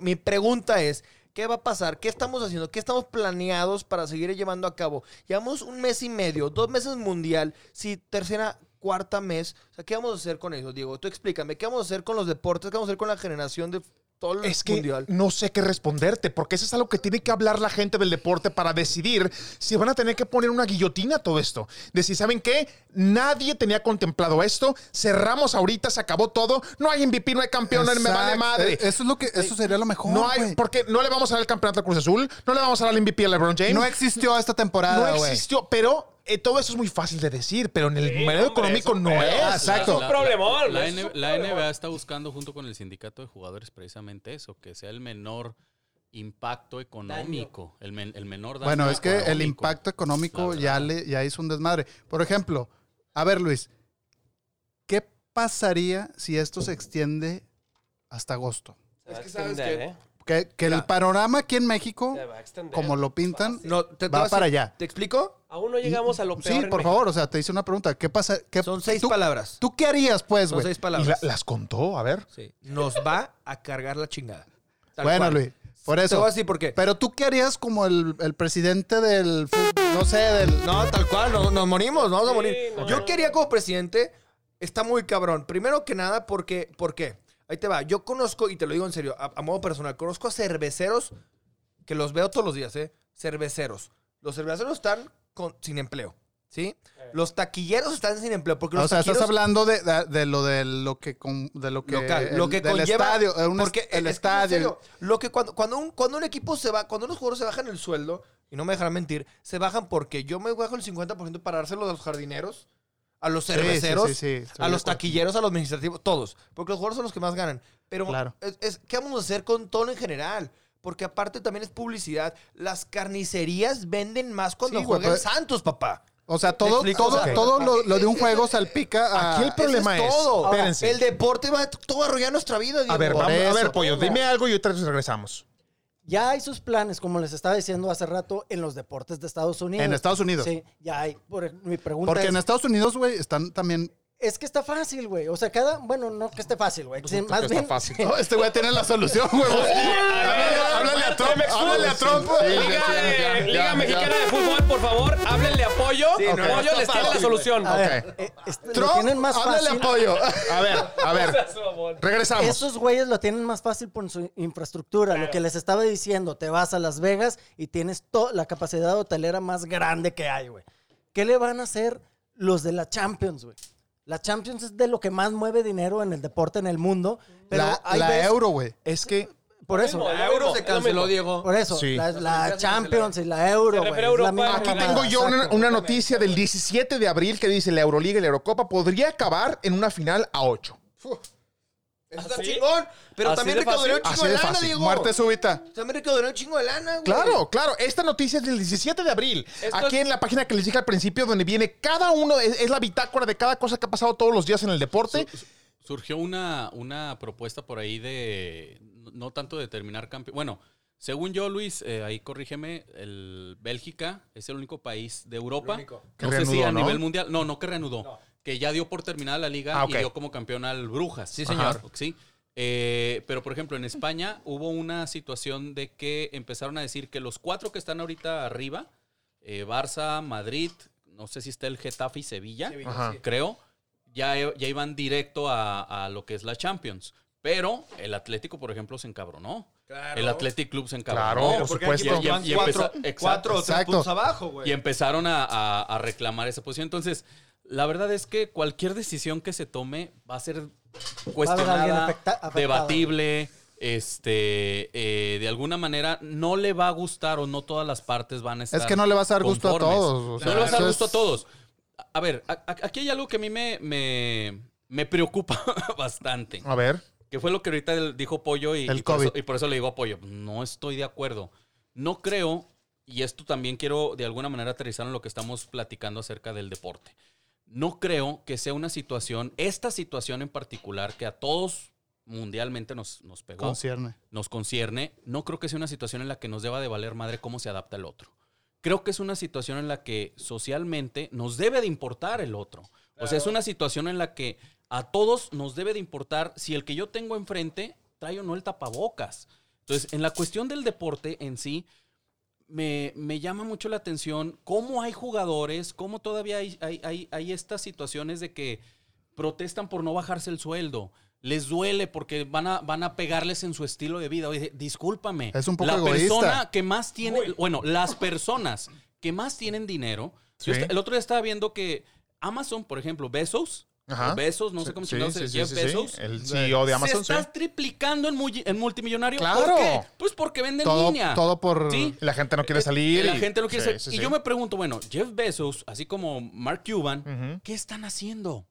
Mi pregunta es, ¿qué va a pasar? ¿Qué estamos haciendo? ¿Qué estamos planeados para seguir llevando a cabo? Llevamos un mes y medio, dos meses mundial, si tercera, cuarta mes, o sea, ¿qué vamos a hacer con eso, Diego? Tú explícame, ¿qué vamos a hacer con los deportes? ¿Qué vamos a hacer con la generación de todo el Es que mundial? no sé qué responderte, porque eso es algo que tiene que hablar la gente del deporte para decidir si van a tener que poner una guillotina a todo esto. Decir, ¿saben qué? Nadie tenía contemplado esto. Cerramos ahorita, se acabó todo. No hay MVP, no hay campeón, no me vale madre. Eh, Eso es lo que, eso sería lo mejor. No hay, porque no le vamos a dar el campeonato al Cruz Azul, no le vamos a dar el MVP a LeBron James. No existió esta temporada, No existió, pero eh, todo eso es muy fácil de decir, pero en el Sí, medio hombre, económico es un no pedo. es. Exacto. Es un problemón, La, es un la problemón. NBA está buscando junto con el sindicato de jugadores precisamente eso, que sea el menor impacto económico, el, men- el menor daño Bueno, es que el económico. impacto económico La ya, verdad. le, ya hizo un desmadre. Por ejemplo, a ver, Luis, ¿qué pasaría si esto se extiende hasta agosto? Se va a Es que sabes extender, que- ¿eh? Que, que el panorama aquí en México, Se va a extender. como lo pintan, No, te- te va voy a para decir- allá. ¿Te explico? Aún no llegamos a lo peor. Sí, por México. favor, o sea, te hice una pregunta. ¿Qué pasa? ¿Qué, Son seis tú, palabras. ¿Tú qué harías, pues, Son güey? seis Y palabras. la- las contó, a ver. Sí. Nos va a cargar la chingada. Tal Bueno, cual. Luis, por Te eso. voy a decir por qué. Pero tú qué harías como el, el presidente del, no sé, del... No, tal cual, no- nos morimos, nos vamos a Sí, morir. no. Yo quería como presidente, está muy cabrón. Primero que nada, porque, ¿por qué? Ahí te va. Yo conozco, y te lo digo en serio, a, a modo personal, conozco a cerveceros que los veo todos los días, ¿eh? Cerveceros. Los cerveceros están con- sin empleo, ¿sí? Los taquilleros están sin empleo. Porque los O sea, estás hablando de, de- de lo de lo que con- de lo que local, el- lo que del conlleva estadio, eh, est- porque el es que, en estadio. serio, lo que cuando, cuando un cuando un equipo se va, cuando unos jugadores se bajan el sueldo y no me dejarán mentir, se bajan porque yo me bajo el 50% para dárselo a los jardineros, a los Sí, sí, cerveceros, sí, sí, estoy a los taquilleros, a los administrativos, todos, porque los jugadores son los que más ganan. Pero Claro. es, es- ¿qué vamos a hacer con todo en general? Porque aparte también es publicidad. Las carnicerías venden más cuando Sí, güey, juega el pero- Santos, papá. O sea, ¿Me todo, todo, todo lo, lo de un es- [LAUGHS] juego es- salpica a... Aquí el problema Eso es, todo. Ahora, espérense. el deporte va todo a arruinar nuestra vida. A ver, vamos, a ver, pollo, dime algo y otra vez regresamos. Ya hay sus planes, como les estaba diciendo hace rato, en los deportes de Estados Unidos. En Estados Unidos. Sí, ya hay. Por, mi pregunta Porque es, en Estados Unidos, güey, están también... es que está fácil, güey. O sea, cada, bueno, no que esté fácil, güey. Sí, más bien, fácil. No, este güey tiene la solución, güey. [LAUGHS] Háblale a Trump, háblale a Trump. Liga, de- Liga ya, Mexicana ya. de Fútbol, por favor, háblenle apoyo. Sí, no, está les tiene la solución. a ver, Ok. eh, este, lo Trump, tienen más háblale fácil. apoyo. A ver, a ver, [LAUGHS] regresamos. Esos güeyes lo tienen más fácil por su infraestructura. Lo que les estaba diciendo, te vas a Las Vegas y tienes la capacidad hotelera más grande que hay, güey. ¿Qué le van a hacer los de la Champions, güey? La Champions es de lo que más mueve dinero en el deporte en el mundo. Pero La, hay la veces- euro, güey. Es que Por eso. mismo, La euro se canceló, Diego. Por eso. Sí. La, la Champions y la Euro, la Europa, misma aquí tengo yo una, noticia del 17 de abril que dice la Euroliga y la Eurocopa podría acabar en una final a 8. Eso está ¿Así? chingón. Pero ¿Así también de recaudaría un fácil? chingo Así de de lana, fácil. Diego. Muerte súbita. También recaudaría un chingo de lana, güey. Claro, claro. Esta noticia es del 17 de abril. Esto Aquí es- en la página que les dije al principio, donde viene cada uno, es, es la bitácora de cada cosa que ha pasado todos los días en el deporte. Su- surgió una, una propuesta por ahí de no- tanto de terminar campeón. Bueno, según yo, Luis, eh, ahí corrígeme, el Bélgica es el único país de Europa. único. Que No sé si reanudó, a ¿no? nivel mundial. No, no que reanudó. Que ya dio por terminada la liga Ah, y dio como campeón al Brujas. Sí, señor. Ajá, Sí. Eh, pero, por ejemplo, en España [LAUGHS] hubo una situación de que empezaron a decir que los cuatro que están ahorita arriba, eh, Barça, Madrid, no sé si está el Getafe y Sevilla, creo, ya, ya iban directo a, a lo que es la Champions. Pero el Atlético, por ejemplo, se encabronó. Claro. El Athletic Club se encabronó. Claro, por Porque supuesto. Y- y cuatro, empezó- exacto, cuatro o tres exacto. puntos abajo, güey. Y empezaron a, a- a reclamar esa posición. Entonces, la verdad es que cualquier decisión que se tome va a ser cuestionada, afecta- afectado. debatible. Este, eh, de alguna manera, no le va a gustar o no todas las partes van a estar. Es que no le vas a dar gusto a todos, o sea, no le vas a dar gusto es- a todos. A ver, a- a- aquí hay algo que a mí me, me, me preocupa [LAUGHS] bastante. A ver. Que fue lo que ahorita dijo Pollo y, El y por eso, y por eso le digo a Pollo. No estoy de acuerdo. No creo, y esto también quiero de alguna manera aterrizar en lo que estamos platicando acerca del deporte. No creo que sea una situación, esta situación en particular, que a todos mundialmente nos, nos pegó, Concierne. nos concierne, no creo que sea una situación en la que nos deba de valer madre cómo se adapta el otro. Creo que es una situación en la que socialmente nos debe de importar el otro. O sea, es una situación en la que a todos nos debe de importar si el que yo tengo enfrente trae o no el tapabocas. Entonces, en la cuestión del deporte en sí, me, me llama mucho la atención cómo hay jugadores, cómo todavía hay, hay, hay- hay estas situaciones de que protestan por no bajarse el sueldo. Les duele porque van a, van a pegarles en su estilo de vida. Oye, discúlpame. Es un poco la egoísta. persona que más tiene, bueno, las personas que más tienen dinero. Sí. el otro día estaba viendo que Amazon, por ejemplo, Besos, Ajá. o Besos, no sé cómo sí, chingados sí, Jeff sí, sí. Bezos. El CEO de Amazon, Se sí. está triplicando en, multi- en multimillonario. Claro. ¿Por qué? Pues porque vende en Todo, línea. todo por. Sí. La gente no quiere salir. La y- gente no quiere sí, y sí. yo me pregunto, bueno, Jeff Bezos, así como Mark Cuban. ¿qué están haciendo?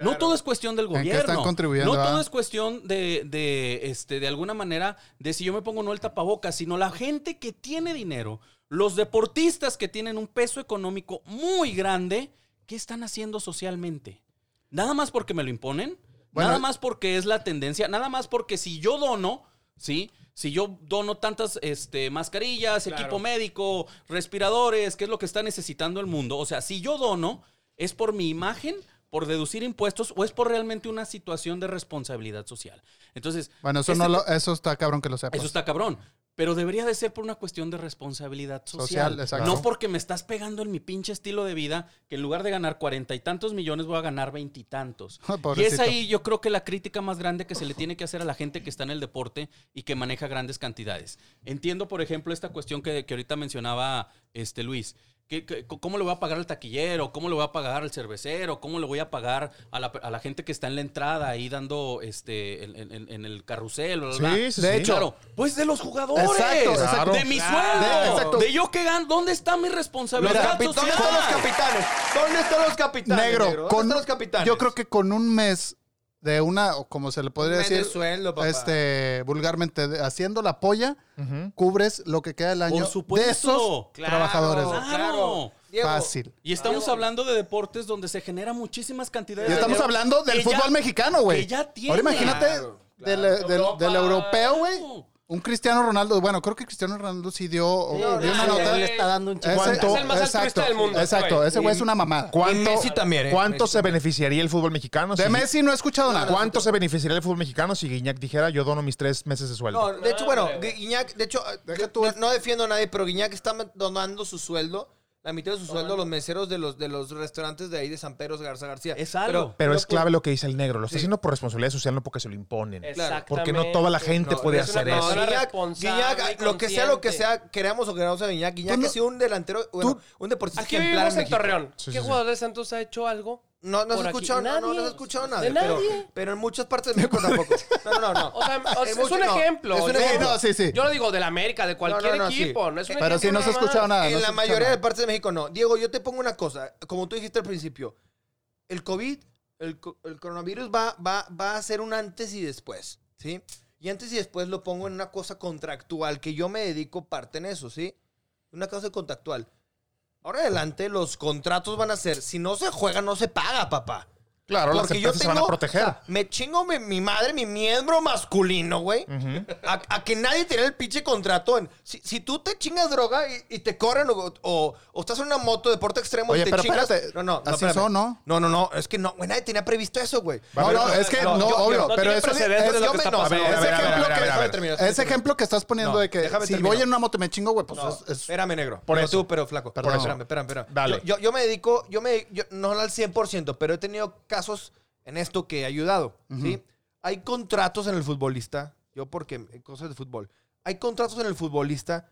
No todo es cuestión del ¿En qué gobierno. están contribuyendo, no todo ah? es cuestión de, de, este, de alguna manera, de si yo me pongo o no el tapabocas, sino la gente que tiene dinero, los deportistas que tienen un peso económico muy grande, ¿qué están haciendo socialmente? Nada más porque me lo imponen, Bueno, nada más porque es la tendencia, nada más porque si yo dono, ¿sí? Si yo dono tantas este, mascarillas, equipo médico, respiradores, que es lo que está necesitando el mundo, o sea, si yo dono, ¿es por mi imagen, por deducir impuestos o es por realmente una situación de responsabilidad social? Entonces, Bueno, eso, este no lo, eso está cabrón que lo sepas. eso está cabrón. Pero debería de ser por una cuestión de responsabilidad social. Social, exacto. no porque me estás pegando en mi pinche estilo de vida, que en lugar de ganar cuarenta y tantos millones voy a ganar veintitantos. [LAUGHS] Y es ahí yo creo que la crítica más grande que se le tiene que hacer a la gente que está en el deporte y que maneja grandes cantidades. Entiendo, por ejemplo, esta cuestión que, que ahorita mencionaba este Luis. ¿Qué- qué- ¿Cómo le voy a pagar al taquillero? ¿Cómo le voy a pagar al cervecero? ¿Cómo le voy a pagar a la, a la gente que está en la entrada ahí dando este en, en- en el carrusel? bla, bla, bla? Sí, sí, De sí. hecho, Claro, pues de los jugadores. Exacto, exacto. De mi Claro. sueldo. De- exacto. De yo que gano. ¿Dónde está mi Los responsabilidad capi- ¿Dónde están los capitanes? ¿Dónde están los capitanes? negro, ¿Dónde con, están los capitanes? yo creo que con un mes de una, o como se le podría decir, sueldo, papá. este, vulgarmente, de- haciendo la polla, Ujú. cubres lo que queda del año supuesto. de esos Claro, trabajadores. güey. Claro. Diego, Fácil. Y estamos hablando de deportes donde se genera muchísimas cantidades Y de estamos dinero hablando del que fútbol ya- mexicano, güey. que ya tiene. Ahora imagínate Claro, del, claro. del- Europa. europeo, güey. Claro. Un Cristiano Ronaldo. Bueno, creo que Cristiano Ronaldo sí dio, Sí, dio una nota. él está dando un Ese- chico. ¿Cuánto? Es el más altruista del mundo, Exacto, güey. ese güey es una mamada. ¿Cuánto, Y Messi también, ¿eh? ¿cuánto Messi se beneficiaría el fútbol mexicano? De si- Messi no he escuchado nada. ¿Cuánto se beneficiaría el fútbol mexicano si Guiñac dijera yo dono mis tres meses de sueldo? No, de hecho, bueno, Guiñac, de hecho, no defiendo a nadie, pero Guiñac está donando su sueldo, la mitad de su sueldo los meseros de los, de los restaurantes de ahí de San Pedro Garza García. Es algo. Pero es por- clave lo que dice el negro. Lo está Sí. haciendo por responsabilidad social, no porque se lo imponen. Porque no toda la gente No, puede es hacer eso. Guiñac, Guiñac, lo que sea, lo que sea, queramos o queramos a Guiñac. Guiñac no- ha sido un delantero, bueno, un deportista Aquí ejemplar en México. Torreón. Sí, ¿Qué sí, sí. jugador de Santos ha hecho algo? No, no aquí. escuchado, no, no, no Nadie. has escuchado De nadie. Pero, nadie. pero en muchas partes de México [LAUGHS] tampoco. No, no, no. O sea, o sea, es mucho- un no, ejemplo. es un Yo- ejemplo. no, sí, sí. Yo lo digo de la América, de cualquier No, no, no, sí. equipo. No es un Pero sí, no se ha escuchado nada. en se la ha mayoría de nada. partes de México no. Diego, yo te pongo una cosa. Como tú dijiste al principio, el COVID, el, el coronavirus va, va, va a ser un antes y después, ¿sí? Y antes y después lo pongo en una cosa contractual, que yo me dedico parte en eso, ¿sí? Una cosa contractual. Ahora adelante los contratos van a ser, si no se juega, no se paga, papá. Claro, las Porque yo empresas tengo, se van a proteger. o sea, me chingo mi, mi madre, mi miembro masculino, güey. a, a que nadie tiene el pinche contrato. En, si, si tú te chingas droga y, y te corren o, o- o estás en una moto, deporte extremo Oye, y te pero chingas. espérate, no, no, no, así son, ¿no? No, no, no. Es que no, güey, nadie tenía previsto eso, güey. No, no, es que no, yo- yo- obvio, no pero eso es- de yo no, ese ejemplo que- estás poniendo No, de que si voy en una moto y me chingo, güey, pues No, es, es- espérame, negro. Por eso. tú, pero flaco. Espérame, espérame, espérame. Dale. Yo, yo, yo me dedico, yo me, yo, no al 100%, pero he tenido casos en esto que he ayudado, ¿sí? Hay contratos en el futbolista, yo porque, cosas de fútbol, hay contratos en el futbolista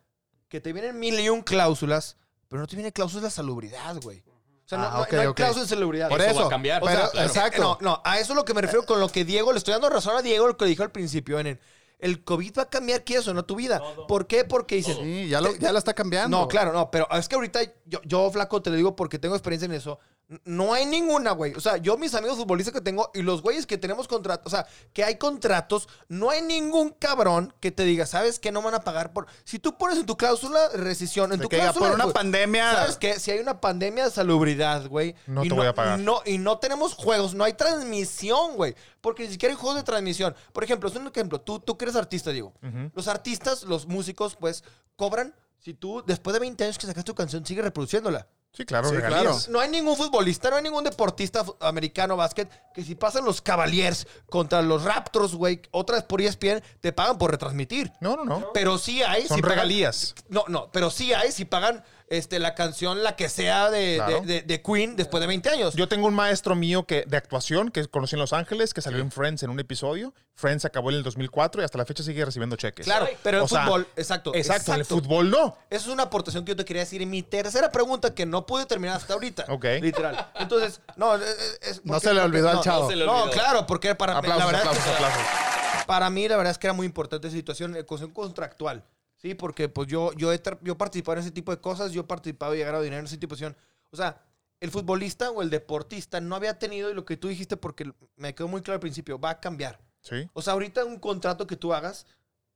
que te vienen mil y un cláusulas, pero no te vienen cláusulas de salubridad, güey. O sea, no, Ah, no- ok, no hay ok. cláusulas de salubridad. Por Eso eso. va a cambiar. O sea, Pero- claro. exacto. No, no, a eso es lo que me refiero con lo que Diego, le estoy dando razón a Diego, lo que dijo al principio, en el, el COVID va a cambiar, ¿qué eso? No tu vida. ¿Por qué? Porque dices, Sí, ya, lo- ya la está cambiando. no, claro, no, pero es que ahorita yo, yo, flaco, te lo digo porque tengo experiencia en eso. No hay ninguna, güey. O sea, yo mis amigos futbolistas que tengo y los güeyes que tenemos contratos, o sea, que hay contratos, no hay ningún cabrón que te diga, ¿sabes qué? No van a pagar por... Si tú pones en tu cláusula rescisión, en tu que cláusula... por una pandemia- ¿Sabes qué? Si hay una pandemia de salubridad, güey. No te voy a pagar. No, y no tenemos juegos, no hay transmisión, güey. Porque ni siquiera hay juegos de transmisión. Por ejemplo, es un ejemplo. Tú, tú que eres artista, digo. Los artistas, los músicos, pues, cobran si tú, después de 20 años que sacas tu canción, sigues reproduciéndola. Sí, claro, Sí, regalías. No hay ningún futbolista, no hay ningún deportista americano básquet que si pasan los Cavaliers contra los Raptors, güey, otra vez por ESPN, te pagan por retransmitir. No, no, no. Pero sí hay. Son si pagan- regalías. no, no, pero sí hay si pagan este, la canción, la que sea de, Claro. de- de- de Queen después de 20 años. Yo tengo un maestro mío que, de actuación que conocí en Los Ángeles, que salió en Friends en un episodio. Friends acabó en el 2004 y hasta la fecha sigue recibiendo cheques. claro, pero sea, fútbol, exacto. Exacto, en el fútbol no. Eso es una aportación que yo te quería decir en mi tercera pregunta que no pude terminar hasta ahorita. Ok. Literal. Entonces, no, es- es- No se le olvidó al no, chavo. No se le No, olvidó. claro, porque para Aplausos, la verdad es aplausos, que- aplausos. para mí la verdad es que era muy importante esa situación, eh, cuestión contractual. Sí, porque pues yo, yo, he, yo he participado en ese tipo de cosas, yo he participado y he ganado dinero en esa tipo de situación. O sea, el futbolista o el deportista no había tenido, y lo que tú dijiste, porque me quedó muy claro al principio, va a cambiar. Sí. O sea, ahorita un contrato que tú hagas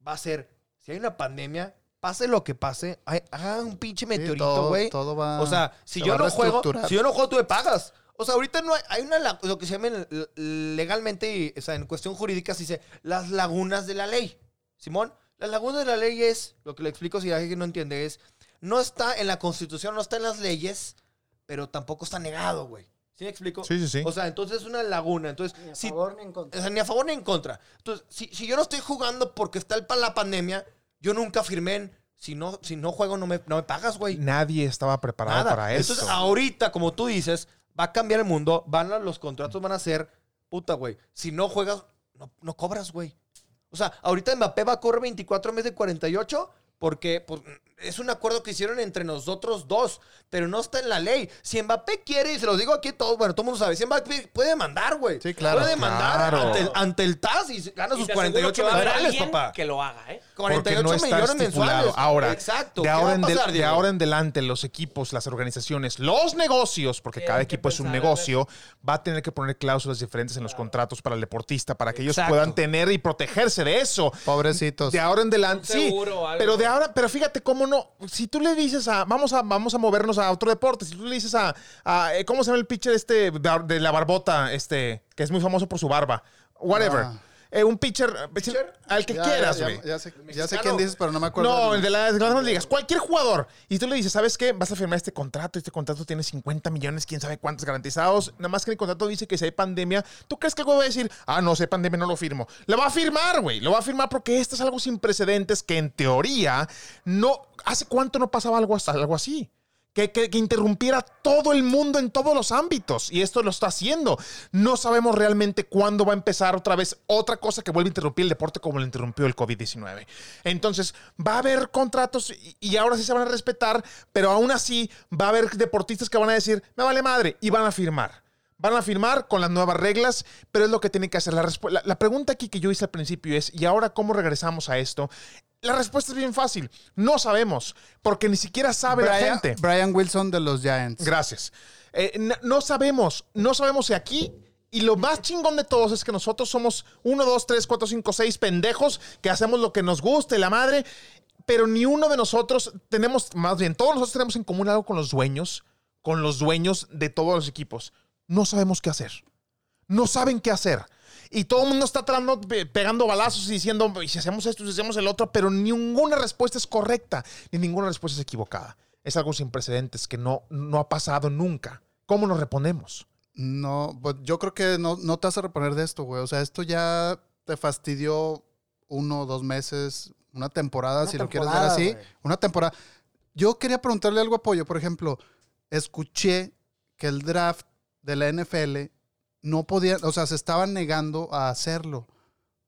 va a ser, si hay una pandemia, pase lo que pase, hay- haga un pinche meteorito, todo- güey. todo va- O sea, si yo no juego, si yo no juego, tú me pagas. O sea, ahorita no hay, hay una, lo que se llama en- legalmente, y, o sea, en cuestión jurídica se dice las lagunas de la ley. Simón, las lagunas de la ley es, lo que le explico si alguien no entiende, es, no está en la constitución, no está en las leyes, pero tampoco está negado, güey. ¿Sí me explico? Sí, sí, sí. O sea, entonces es una laguna. Entonces, Ni a si, favor ni en contra. o sea, ni a favor ni en contra. Entonces, si, si yo no estoy jugando porque está el, la pandemia, yo nunca firmé en, si no, si no juego no me, no me pagas, güey. Nadie estaba preparado Nada. para eso. Entonces, ahorita, como tú dices, va a cambiar el mundo, van a, los contratos van a ser, puta, güey. Si no juegas, no, no cobras, güey. O sea, ahorita Mbappé va a correr 24 en vez de 48 porque pues, es un acuerdo que hicieron entre nosotros dos, pero no está en la ley. Si Mbappé quiere, y se los digo aquí todos, bueno, todo el mundo sabe, si Mbappé puede demandar, güey. Sí, claro. Puede demandar Claro. ante, el, ante el TAS y gana Y sus aseguro 48 que va a haber millones, papá. Que lo haga, ¿eh? Porque 48 no millones mensuales. Ahora, Exacto. de ¿Qué va ahora, a en pasar, de, ahora en adelante, los equipos, las organizaciones, los negocios, porque cada equipo es un negocio, va a tener que poner cláusulas diferentes en los contratos para el deportista, para que ellos puedan tener y protegerse de eso. Pobrecitos. De ahora en adelante, Un sí. seguro. Pero de ahora, pero fíjate cómo no. Si tú le dices a, vamos a, vamos a movernos a otro deporte. Si tú le dices a, eh, ¿cómo se llama el pitcher este de la barbota, este, que es muy famoso por su barba? Whatever. Ah. Eh, un pitcher, al que Ya, quieras, güey. ya, ya sé, ya sé quién dices, pero no me acuerdo. No, el de las grandes ligas. Cualquier jugador. Y tú le dices, ¿sabes qué? Vas a firmar este contrato. Este contrato tiene 50 millones, quién sabe cuántos garantizados. Nada más que en el contrato dice que si hay pandemia, ¿tú crees que el güey va a decir, ah, no, si hay pandemia, no lo firmo? Lo va a firmar, güey. Lo va a firmar porque esto es algo sin precedentes que en teoría no. ¿Hace cuánto no pasaba algo así? Que, que- interrumpiera todo el mundo en todos los ámbitos. Y esto lo está haciendo. No sabemos realmente cuándo va a empezar otra vez otra cosa que vuelva a interrumpir el deporte como lo interrumpió el COVID-19. Entonces, va a haber contratos y, y ahora sí se van a respetar, pero aún así va a haber deportistas que van a decir, me vale madre, y van a firmar. Van a firmar con las nuevas reglas, pero es lo que tienen que hacer. La, la- la pregunta aquí que yo hice al principio es, ¿y ahora cómo regresamos a esto? La respuesta es bien fácil. No sabemos, porque ni siquiera sabe la Brian, gente. Brian Wilson de los Giants. Gracias. Eh, no sabemos, no sabemos si aquí. Y lo más chingón de todos es que nosotros somos uno, dos, tres, cuatro, cinco, seis pendejos que hacemos lo que nos guste, la madre. Pero ni uno de nosotros tenemos, más bien, todos nosotros tenemos en común algo con los dueños, con los dueños de todos los equipos. No sabemos qué hacer. No saben qué hacer. Y todo el mundo está tratando, pe- pegando balazos y diciendo, "Y si hacemos esto, si hacemos el otro, pero ninguna respuesta es correcta, ni ninguna respuesta es equivocada. Es algo sin precedentes que no, no ha pasado nunca. ¿Cómo nos reponemos? No, pues yo creo que no, no te vas a reponer de esto, güey. O sea, esto ya te fastidió uno dos meses, una temporada, Una si lo quieres ver así. güey. Una temporada. Yo quería preguntarle algo a Pollo. Por ejemplo, escuché que el draft de la NFL no podía, o sea, se estaban negando a hacerlo.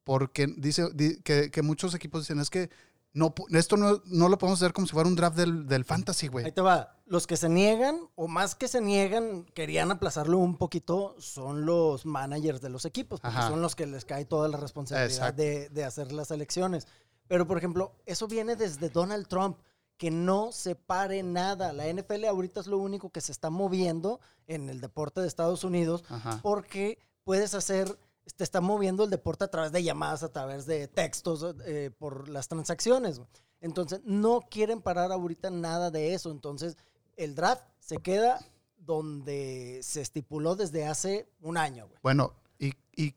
Porque dice di- que, que muchos equipos dicen, es que no, esto no, no lo podemos hacer como si fuera un draft del, del fantasy, güey. Ahí te va. Los que se niegan, o más que se niegan, querían aplazarlo un poquito, son los managers de los equipos, porque Ajá. son los que les cae toda la responsabilidad de, de hacer las elecciones. Pero, por ejemplo, eso viene desde Donald Trump, que no se pare nada. La NFL ahorita es lo único que se está moviendo en el deporte de Estados Unidos Ajá. porque puedes hacer, te está moviendo el deporte a través de llamadas, a través de textos, eh, por las transacciones. Entonces, no quieren parar ahorita nada de eso. Entonces, el draft se queda donde se estipuló desde hace un año. güey. Bueno, ¿y, ¿y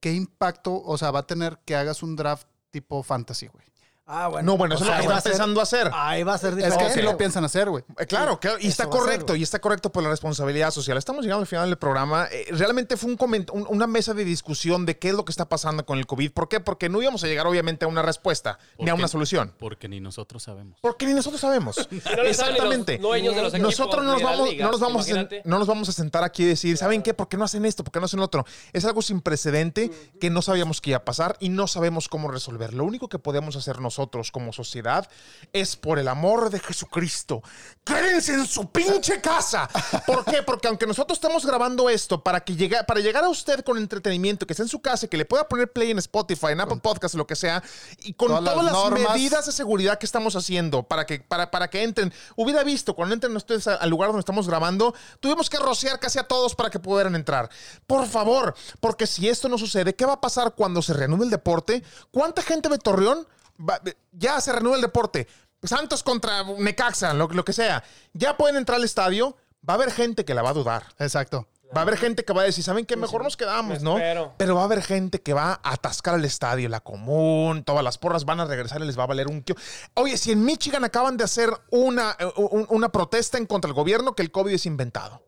qué impacto, o sea, va a tener que hagas un draft tipo fantasy, güey? Ah, bueno. No, bueno, eso o es lo que están a ser- pensando hacer. Ahí va a ser Es diferente. que sí lo piensan hacer, güey. Eh, Claro, claro, y Eso está ser, correcto, y está correcto por la responsabilidad social. Estamos llegando al final del programa. Eh, realmente fue un coment- un- una mesa de discusión de qué es lo que está pasando con el COVID. ¿Por qué? Porque no íbamos a llegar, obviamente, a una respuesta ni a una solución. Porque ni nosotros sabemos. Porque ni nosotros sabemos. [LAUGHS] No los Exactamente. dueños de los equipos Nosotros no nos vamos, no nos vamos, a, no nos vamos a sentar aquí y decir, ¿saben qué? ¿Por qué no hacen esto? ¿Por qué no hacen lo otro? Es algo sin precedente que no sabíamos que iba a pasar y no sabemos cómo resolver. Lo único que podemos hacer nosotros como sociedad es, por el amor de Jesucristo, quédense en su pinche casa. ¿Por qué? Porque aunque nosotros estamos grabando esto para, que llegue, para llegar a usted con entretenimiento, que esté en su casa, y que le pueda poner play en Spotify, en Apple Podcast, lo que sea, y con Todas todas, las normas. medidas de seguridad que estamos haciendo para que, para, para que entren. Hubiera visto, cuando entren ustedes al lugar donde estamos grabando, tuvimos que rociar casi a todos para que pudieran entrar. Por favor, porque si esto no sucede, ¿qué va a pasar cuando se reanude el deporte? ¿Cuánta gente de Torreón va- ya se reanuda el deporte? Santos contra Necaxa, lo, lo que sea. Ya pueden entrar al estadio. Va a haber gente que la va a dudar. Exacto. Va a haber gente que va a decir, ¿saben qué? Mejor nos quedamos, ¿no? Pero va a haber gente que va a atascar al estadio, la común, todas las porras van a regresar y les va a valer un kilo. Oye, si en Michigan acaban de hacer una, eh, un- una protesta en contra del gobierno que el COVID es inventado.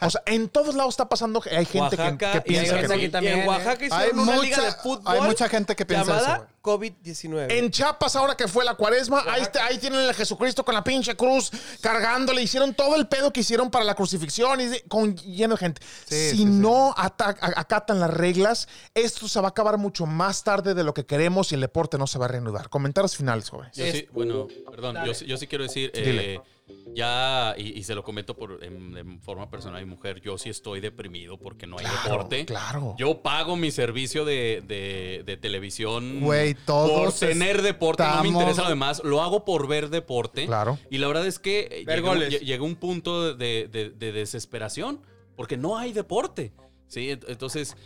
O sea, en todos lados está pasando, que hay gente que- Oaxaca, que, piensa hay que gente no. aquí también, en Oaxaca hicieron Hay una mucha- liga de fútbol hay mucha gente que piensa llamada eso, güey. COVID-19. En Chiapas, ahora que fue la cuaresma, ahí, está- ahí tienen a Jesucristo con la pinche cruz cargándole. Hicieron todo el pedo que hicieron para la crucifixión y con lleno de gente. Sí, si sí, no acatan las reglas, esto se va a acabar mucho más tarde de lo que queremos y el deporte no se va a reanudar. Comentarios finales, jóvenes. Yo sí, bueno, perdón, yo, sí- yo sí quiero decir, Dile. Ya, y, y se lo comento por, en, en forma personal y mujer, yo sí estoy deprimido porque no hay deporte. Claro. Yo pago mi servicio de, de- de televisión Güey, todos por tener deporte, no me interesa lo demás, lo hago por ver deporte. Claro. Y la verdad es que eh, llegó, un punto de, de- de desesperación porque no hay deporte. ¿sí? Ent- Entonces,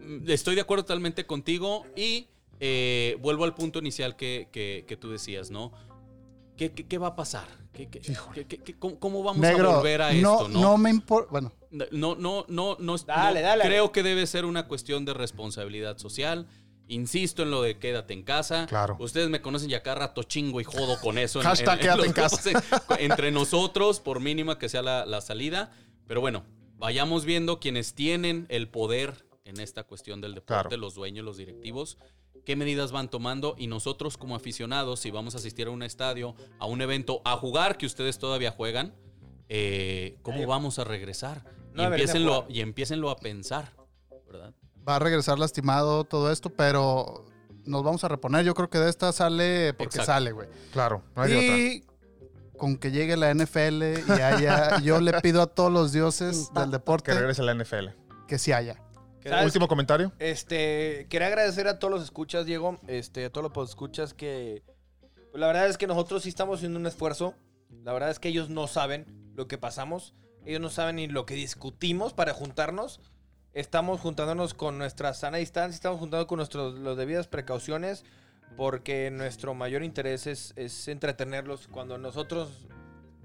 mm, estoy de acuerdo totalmente contigo y eh, vuelvo al punto inicial que, que- que tú decías, ¿no? ¿Qué, qué- qué va a pasar? ¿Qué- qué- qué- qué- qué- cómo, cómo vamos a volver a no, esto? no me importa. Bueno, No, no, no, no, Dale, no- dale. creo que debe ser una cuestión de responsabilidad social. Insisto en lo de quédate en casa. Claro. Ustedes me conocen ya cada rato chingo y jodo con eso. Hashtag quédate en casa. en- entre nosotros, por mínima que sea la, la salida. Pero bueno, vayamos viendo quienes tienen el poder en esta cuestión del deporte, Claro. los dueños, los directivos, qué medidas van tomando y nosotros como aficionados, si vamos a asistir a un estadio, a un evento, a jugar que ustedes todavía juegan, eh, ¿cómo vamos a regresar? No y, empiecenlo, y empiecenlo a pensar, ¿verdad? va a regresar lastimado todo esto, pero nos vamos a reponer. Yo creo que de esta sale porque Exacto. sale, güey. Claro, no hay otra. Y con que llegue la NFL y haya, yo le pido a todos los dioses [LAUGHS] del deporte Que regrese a la NFL. que sí haya. ¿Sabes? Último comentario. Este, quería agradecer a todos los escuchas, Diego, este, a todos los escuchas que pues, la verdad es que nosotros sí estamos haciendo un esfuerzo. La verdad es que ellos no saben lo que pasamos, ellos no saben ni lo que discutimos para juntarnos. Estamos juntándonos con nuestra sana distancia, estamos juntando con nuestras las debidas precauciones porque nuestro mayor interés es, es entretenerlos cuando nosotros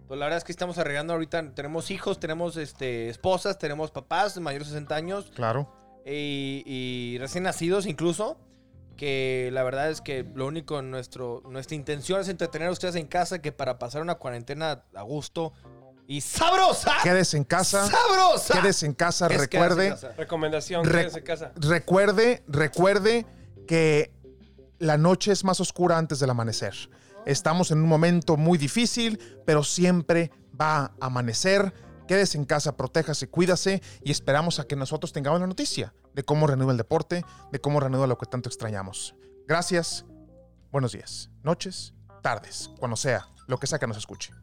pues la verdad es que estamos arreglando ahorita, tenemos hijos, tenemos este esposas, tenemos papás de mayores de 60 años Claro. Y, y recién nacidos incluso, que la verdad es que lo único, nuestro, nuestra intención es entretener a ustedes en casa, que para pasar una cuarentena a gusto y sabrosa, Quédese en casa. sabrosa. Quédese en casa. Es Recuerde. en casa. Recomendación, Re- quédense en casa. Recuerde, recuerde que la noche es más oscura antes del amanecer. Estamos en un momento muy difícil, pero siempre va a amanecer. Quédese en casa, protéjase, cuídase y esperamos a que nosotros tengamos la noticia de cómo renueva el deporte, de cómo renueva lo que tanto extrañamos. Gracias, buenos días, noches, tardes, cuando sea, lo que sea que nos escuche.